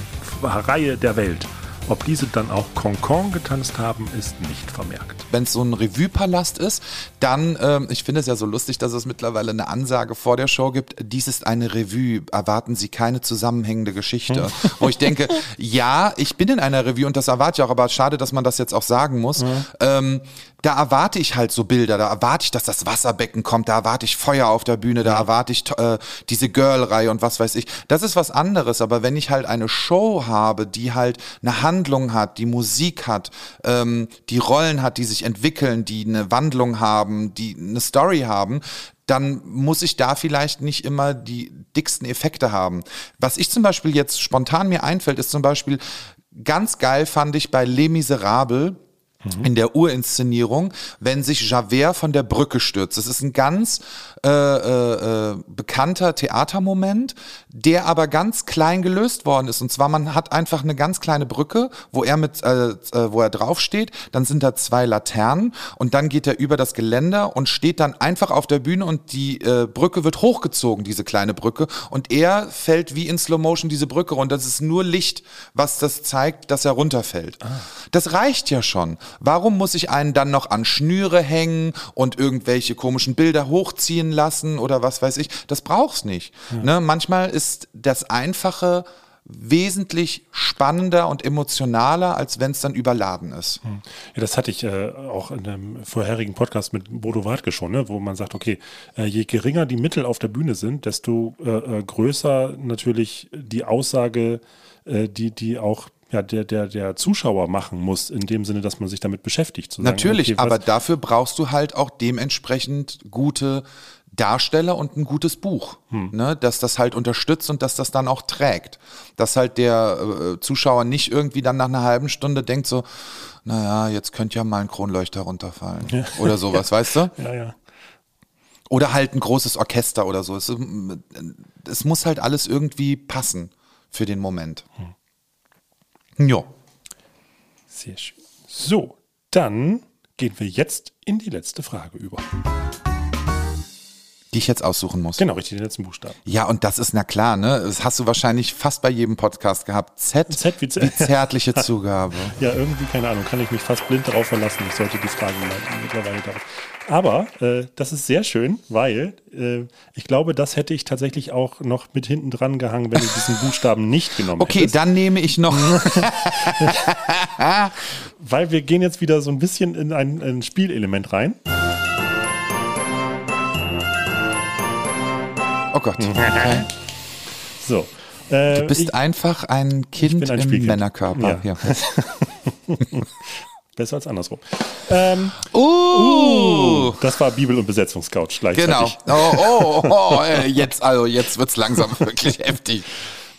C: Reihe der Welt. Ob diese dann auch Concon getanzt haben, ist nicht vermerkt.
D: Wenn es so ein Revue-Palast ist, dann, ähm, ich finde es ja so lustig, dass es mittlerweile eine Ansage vor der Show gibt, dies ist eine Revue, erwarten Sie keine zusammenhängende Geschichte.
C: Hm.
D: Wo ich denke, ja, ich bin in einer Revue und das erwarte ich auch, aber schade, dass man das jetzt auch sagen muss. Ähm, da erwarte ich halt so Bilder, da erwarte ich, dass das Wasserbecken kommt, da erwarte ich Feuer auf der Bühne, da erwarte ich äh, diese Girl-Reihe und was weiß ich. Das ist was anderes, aber wenn ich halt eine Show habe, die halt eine Handlung hat, die Musik hat, ähm, die Rollen hat, die sich entwickeln, die eine Wandlung haben, die eine Story haben, dann muss ich da vielleicht nicht immer die dicksten Effekte haben. Was ich zum Beispiel jetzt spontan mir einfällt, ist zum Beispiel ganz geil fand ich bei Les Miserables, in der Urinszenierung, wenn sich Javert von der Brücke stürzt. Das ist ein ganz äh, äh, äh, bekannter Theatermoment, der aber ganz klein gelöst worden ist. Und zwar man hat einfach eine ganz kleine Brücke, wo er mit, äh, äh, wo er draufsteht. Dann sind da zwei Laternen und dann geht er über das Geländer und steht dann einfach auf der Bühne und die äh, Brücke wird hochgezogen, diese kleine Brücke. Und er fällt wie in Slow Motion diese Brücke runter. Das ist nur Licht, was das zeigt, dass er runterfällt. Das reicht ja schon. Warum muss ich einen dann noch an Schnüre hängen und irgendwelche komischen Bilder hochziehen lassen oder was weiß ich? Das braucht's nicht. Ne? Manchmal ist das Einfache wesentlich spannender und emotionaler, als wenn es dann überladen ist.
C: Ja, das hatte ich äh, auch in einem vorherigen Podcast mit Bodo Wartke schon, ne, wo man sagt, okay, äh, je geringer die Mittel auf der Bühne sind, desto äh, äh, größer natürlich die Aussage, äh, die, die auch ja, der, der, der Zuschauer machen muss, in dem Sinne, dass man sich damit beschäftigt. Zu sagen,
D: Natürlich,
C: okay, was-
D: aber dafür brauchst du halt auch dementsprechend gute Darsteller und ein gutes Buch,
C: Hm.
D: ne, dass das halt unterstützt und dass das dann auch trägt. Dass halt der äh, Zuschauer nicht irgendwie dann nach einer halben Stunde denkt so, naja, jetzt könnte ja mal ein Kronleuchter runterfallen
C: Ja.
D: oder sowas,
C: Ja.
D: weißt du?
C: Ja, ja.
D: Oder halt ein großes Orchester oder so. Es, es muss halt alles irgendwie passen für den Moment.
C: Hm.
D: Ja.
C: Sehr schön. So, dann gehen wir jetzt in die letzte Frage über.
D: Die ich jetzt aussuchen muss.
C: Genau, richtig, den letzten Buchstaben.
D: Ja, und das ist na klar, ne? Das hast du wahrscheinlich fast bei jedem Podcast gehabt. Z,
C: Z wie, Z-
D: wie zärtliche Zugabe.
C: Ja, irgendwie, keine Ahnung, kann ich mich fast blind darauf verlassen. Ich sollte die Fragen mittlerweile darauf. Aber äh, das ist sehr schön, weil äh, ich glaube, das hätte ich tatsächlich auch noch mit hinten dran gehangen, wenn du diesen Buchstaben nicht genommen
D: Okay,
C: hättest.
D: dann nehme ich noch.
C: Weil wir gehen jetzt wieder so ein bisschen in ein, ein Spielelement rein.
D: Oh Gott.
C: So. Äh,
D: Du bist
C: ich,
D: einfach ein Kind
C: ein
D: im. Männerkörper.
C: Ja.
D: Ja.
C: Besser als andersrum. Ähm,
D: Uh,
C: das war Bibel- und Besetzungscouch
D: genau.
C: gleichzeitig.
D: Oh, oh, oh, äh, jetzt, also jetzt wird's langsam wirklich heftig.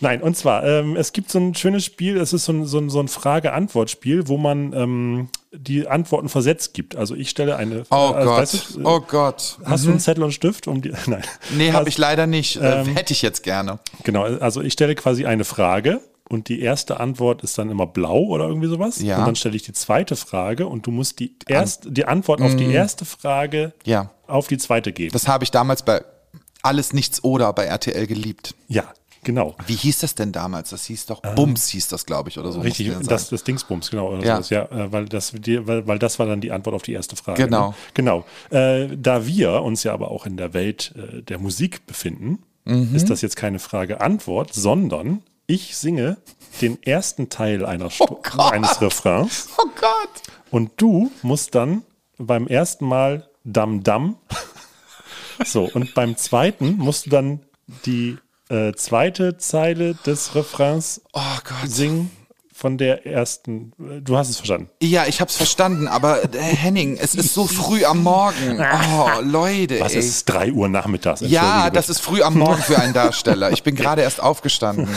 C: Nein, und zwar, ähm, es gibt so ein schönes Spiel, es ist so ein, so ein, so ein Frage-Antwort-Spiel, wo man ähm, die Antworten versetzt gibt. Also ich stelle eine
D: Oh
C: also,
D: Gott.
C: weißt du, äh,
D: oh Gott.
C: Hast du
D: Mhm.
C: einen Zettel und Stift? Um die, nein.
D: Nee, habe
C: Also,
D: ich leider nicht. Äh,
C: ähm,
D: Hätte ich jetzt gerne.
C: Genau, also ich stelle quasi eine Frage und die erste Antwort ist dann immer blau oder irgendwie sowas.
D: Ja.
C: Und dann stelle ich die zweite Frage und du musst die, erst, die Antwort auf die
D: Mm.
C: erste Frage
D: Ja.
C: auf die zweite geben.
D: Das habe ich damals bei Alles Nichts oder bei RTL geliebt.
C: ja, genau.
D: Wie hieß das denn damals? Das hieß doch Bums, hieß das, glaube ich, oder so.
C: Richtig, das, das Dingsbums, genau.
D: Ja.
C: sowas, ja äh, weil, das, die, weil, weil das war dann die Antwort auf die erste Frage.
D: Genau.
C: Ne? Genau. Äh, da wir uns ja aber auch in der Welt äh, der Musik befinden,
D: Mhm.
C: ist das jetzt keine Frage-Antwort, sondern ich singe den ersten Teil einer Sto eines Refrains
D: Oh Gott.
C: und du musst dann beim ersten Mal Dam Dam. so, und beim zweiten musst du dann die äh, zweite Zeile des Refrains
D: Oh Gott.
C: singen von der ersten. Du hast es verstanden.
D: Ja, ich hab's verstanden, aber äh, Henning, es ist so früh am Morgen. Oh, Leute.
C: Was
D: ey.
C: ist es? 3 Uhr nachmittags?
D: Ja, das ist früh am Morgen für einen Darsteller. Ich bin gerade erst aufgestanden.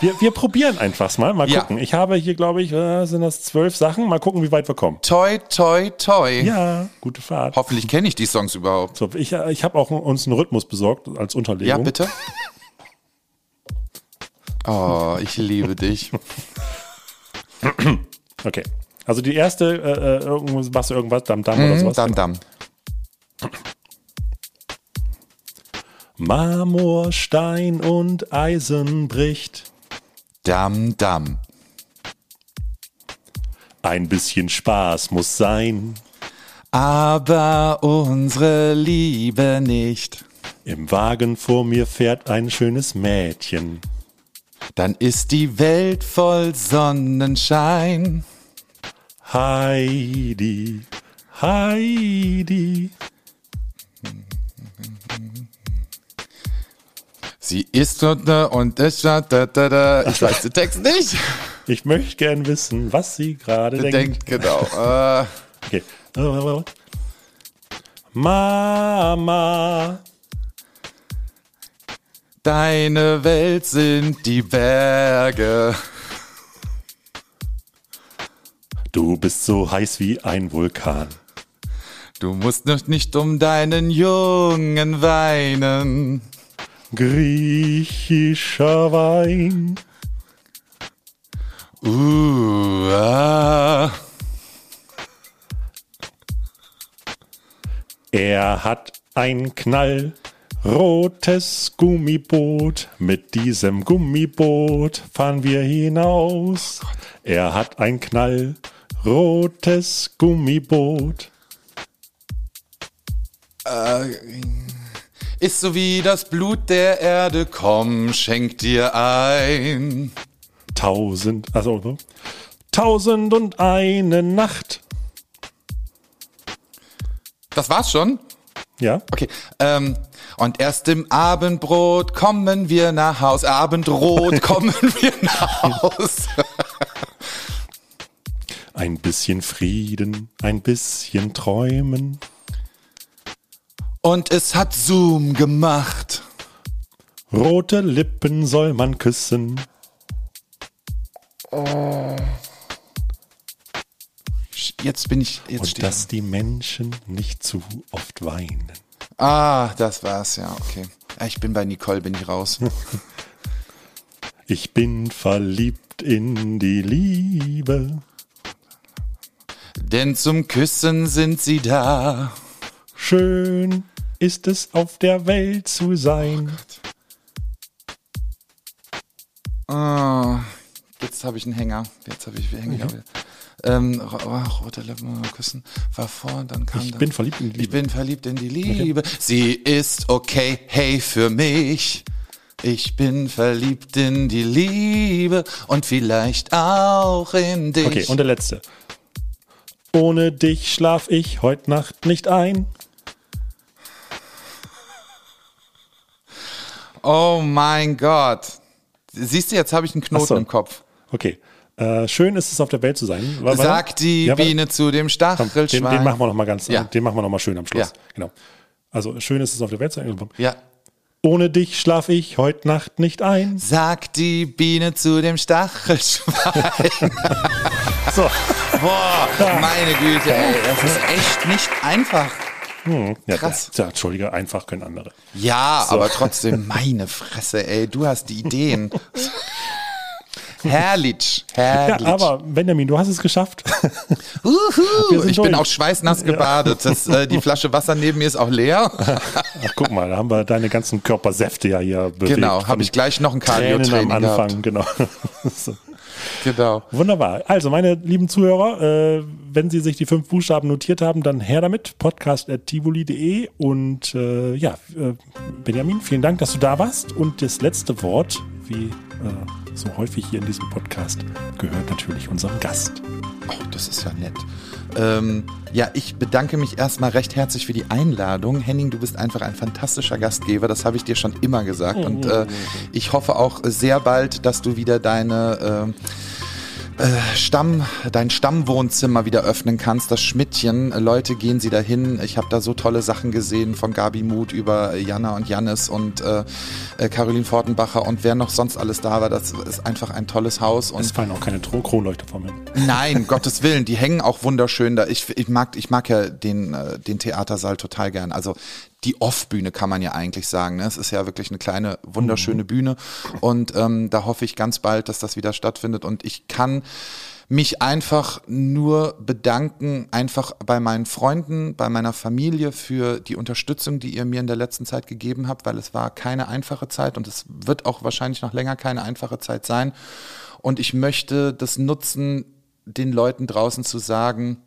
C: Wir, wir probieren einfach mal. Mal
D: Ja.
C: gucken. Ich habe hier, glaube ich, äh, sind das zwölf Sachen. Mal gucken, wie weit wir kommen.
D: Toi, toi, toi.
C: Ja, gute Fahrt.
D: Hoffentlich kenne ich die Songs überhaupt.
C: So, ich äh, ich habe auch uns einen Rhythmus besorgt als Unterlegung.
D: Ja, bitte. Oh, ich liebe dich.
C: Okay. Also die erste, äh, äh, irgendwas, machst du irgendwas, Dam Dam oder
D: Mhm,
C: sowas?
D: Dam Dam.
C: Marmor, Stein und Eisen bricht.
D: Dam Dam.
C: Ein bisschen Spaß muss sein.
D: Aber unsere Liebe nicht.
C: Im Wagen vor mir fährt ein schönes Mädchen.
D: Dann ist die Welt voll Sonnenschein.
C: Heidi, Heidi.
D: Sie ist und und ist da, da, da, da. Ich weiß den Text nicht.
C: Ich möchte gern wissen, was sie gerade denkt.
D: Denkt genau. Äh,
C: Okay. Mama,
D: deine Welt sind die Berge.
C: du bist so heiß wie ein Vulkan.
D: Du musst noch nicht um deinen Jungen weinen.
C: Griechischer Wein.
D: Uh, ah.
C: Er hat ein knallrotes Gummiboot. Mit diesem Gummiboot fahren wir hinaus. Er hat ein knallrotes Gummiboot.
D: Äh, ist so wie das Blut der Erde, komm, schenk dir ein.
C: Tausend, also so. Tausend und eine Nacht.
D: Das war's schon?
C: Ja.
D: Okay. Ähm, und erst im Abendbrot kommen wir nach Haus. Abendrot kommen wir nach Haus.
C: Ein bisschen Frieden, ein bisschen Träumen.
D: Und es hat Zoom gemacht.
C: Rote Lippen soll man küssen.
D: Jetzt bin ich. Jetzt
C: Und dass die Menschen nicht zu oft weinen.
D: Ah, das war's, ja, okay. Ich bin bei Nicole, bin ich raus.
C: Ich bin verliebt in die Liebe.
D: Denn zum Küssen sind sie da.
C: Schön ist es auf der Welt zu sein.
D: Ah, jetzt habe ich einen Hänger. Jetzt habe ich Hänger.
C: Okay.
D: Ähm, oh, rote Lippen küssen. War vor, dann kam
C: Ich
D: dann-
C: bin verliebt in die
D: Ich
C: Liebe.
D: bin verliebt in die Liebe. Sie ist okay, hey für mich. Ich bin verliebt in die Liebe und vielleicht auch in dich.
C: Okay, und der letzte. Ohne dich schlaf ich heute Nacht nicht ein.
D: oh mein Gott. Siehst du, jetzt habe ich einen Knoten
C: Ach so.
D: im Kopf.
C: Okay. Äh, schön ist es auf der Welt zu sein. Wa- warte.
D: Sagt die
C: Ja.
D: Biene zu dem
C: Komm,
D: Stachelschwein.
C: den, den machen wir noch mal ganz,
D: Ja.
C: den machen wir noch mal schön am Schluss.
D: Ja.
C: Genau. Also schön ist es auf der Welt zu sein.
D: Ja.
C: Ohne dich schlaf ich heute Nacht nicht ein.
D: Sagt die Biene zu dem Stachelschwein.
C: So.
D: Boah, meine Güte, ey, das ist echt nicht einfach.
C: Hm, ja,
D: Krass.
C: Ja, Entschuldige, einfach können andere.
D: Ja,
C: So.
D: aber trotzdem, meine Fresse, ey, du hast die Ideen. Herrlich, herrlich.
C: Ja, aber Benjamin, du hast es geschafft.
D: Uhu, ich bin
C: durch.
D: auch schweißnass gebadet. Das, äh, die Flasche Wasser neben mir ist auch leer.
C: Ach, guck mal, da haben wir deine ganzen Körpersäfte ja hier bewegt.
D: Genau, habe ich gleich noch ein Cardio-Training
C: am Anfang,
D: gehabt.
C: genau. So.
D: Genau.
C: Wunderbar. Also, meine lieben Zuhörer, äh, wenn Sie sich die fünf Buchstaben notiert haben, dann her damit. Podcast.tivoli.de und äh, ja, äh, Benjamin, vielen Dank, dass du da warst. Und das letzte Wort, wie äh, so häufig hier in diesem Podcast, gehört natürlich unserem Gast.
D: Oh, das ist ja nett. Ähm, ja, ich bedanke mich erstmal recht herzlich für die Einladung. Henning, du bist einfach ein fantastischer Gastgeber, das habe ich dir schon immer gesagt. Und äh, ich hoffe auch sehr bald, dass du wieder deine äh, äh, Stamm, dein Stammwohnzimmer wieder öffnen kannst, das Schmidtchen. Äh, Leute, gehen Sie dahin. Ich habe da so tolle Sachen gesehen, von Gabi Muth über äh, Jana und Jannis und äh, äh, Caroline Fortenbacher und wer noch sonst alles da war. Das ist einfach ein tolles Haus. Und
C: Es fallen auch keine Kronleuchter vor mir.
D: Nein, Gottes Willen, die hängen auch wunderschön da. Ich, ich mag, ich mag ja den, äh, den Theatersaal total gern. Also die Off-Bühne kann man ja eigentlich sagen. Ne? Es ist ja wirklich eine kleine, wunderschöne Bühne. Und ähm, da hoffe ich ganz bald, dass das wieder stattfindet. Und ich kann mich einfach nur bedanken, einfach bei meinen Freunden, bei meiner Familie für die Unterstützung, die ihr mir in der letzten Zeit gegeben habt, weil es war keine einfache Zeit und es wird auch wahrscheinlich noch länger keine einfache Zeit sein. Und ich möchte das nutzen, den Leuten draußen zu sagen,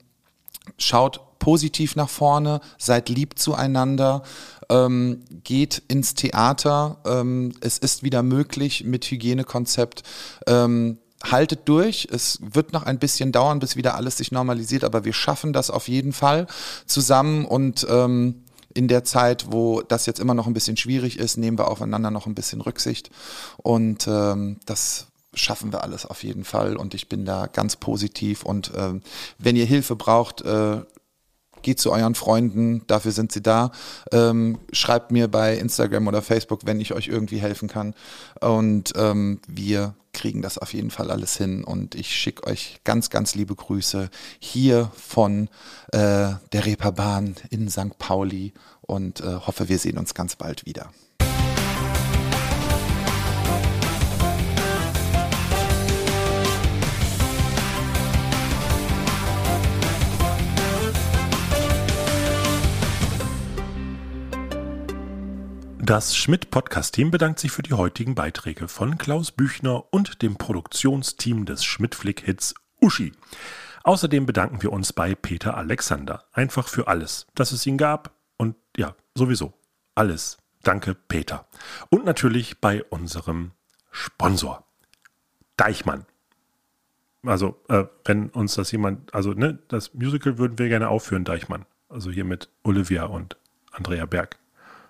D: schaut positiv nach vorne, seid lieb zueinander, ähm, geht ins Theater. Ähm, es ist wieder möglich mit Hygienekonzept. Ähm, haltet durch. Es wird noch ein bisschen dauern, bis wieder alles sich normalisiert, aber wir schaffen das auf jeden Fall zusammen und ähm, in der Zeit, wo das jetzt immer noch ein bisschen schwierig ist, nehmen wir aufeinander noch ein bisschen Rücksicht und ähm, das schaffen wir alles auf jeden Fall und ich bin da ganz positiv und ähm, wenn ihr Hilfe braucht, äh, geht zu euren Freunden, dafür sind sie da. Ähm, schreibt mir bei Instagram oder Facebook, wenn ich euch irgendwie helfen kann. Und ähm, wir kriegen das auf jeden Fall alles hin. Und ich schicke euch ganz, ganz liebe Grüße hier von äh, der Reeperbahn in St. Pauli und äh, hoffe, wir sehen uns ganz bald wieder.
L: Das Schmidt-Podcast-Team bedankt sich für die heutigen Beiträge von Klaus Büchner und dem Produktionsteam des Schmidt-Flick-Hits Uschi. Außerdem bedanken wir uns bei Peter Alexander. Einfach für alles, dass es ihn gab und ja, sowieso. Alles. Danke, Peter. Und natürlich bei unserem Sponsor, Deichmann. Also, äh, wenn uns das jemand, also, ne, das Musical würden wir gerne aufführen, Deichmann. Also hier mit Olivia und Andrea Berg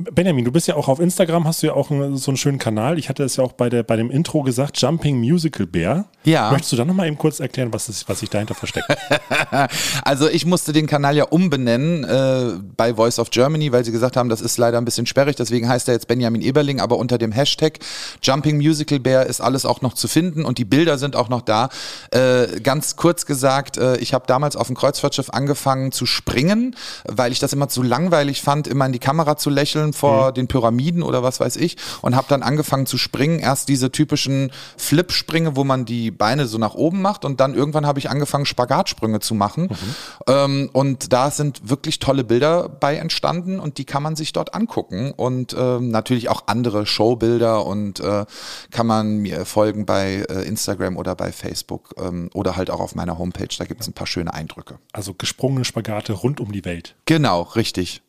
C: Benjamin, du bist ja auch auf Instagram, hast du ja auch einen, so einen schönen Kanal. Ich hatte es ja auch bei, der, bei dem Intro gesagt, Jumping Musical Bear.
D: Ja.
C: Möchtest du da nochmal eben kurz erklären, was, ist, was sich dahinter versteckt?
D: also ich musste den Kanal ja umbenennen äh, bei Voice of Germany, weil sie gesagt haben, das ist leider ein bisschen sperrig, deswegen heißt er jetzt Benjamin Eberling, aber unter dem Hashtag Jumping Musical Bear ist alles auch noch zu finden und die Bilder sind auch noch da. Äh, ganz kurz gesagt, äh, ich habe damals auf dem Kreuzfahrtschiff angefangen zu springen, weil ich das immer zu langweilig fand, immer in die Kamera zu lächeln vor mhm. den Pyramiden oder was weiß ich und habe dann angefangen zu springen. Erst diese typischen Flip-Sprünge, wo man die Beine so nach oben macht und dann irgendwann habe ich angefangen Spagatsprünge zu machen mhm. ähm, und da sind wirklich tolle Bilder bei entstanden und die kann man sich dort angucken und ähm, natürlich auch andere Showbilder und äh, kann man mir folgen bei äh, Instagram oder bei Facebook ähm, oder halt auch auf meiner Homepage. Da gibt es ein paar schöne Eindrücke.
C: Also gesprungene Spagate rund um die Welt.
D: Genau, richtig.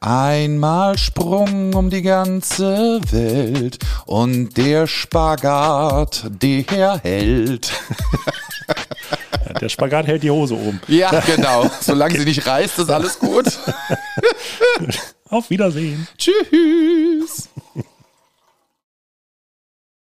D: Einmal Sprung um die ganze Welt und der Spagat, der hält.
C: der Spagat hält die Hose oben.
D: Ja, genau. Solange sie nicht reißt, ist alles gut.
C: Auf Wiedersehen.
D: Tschüss.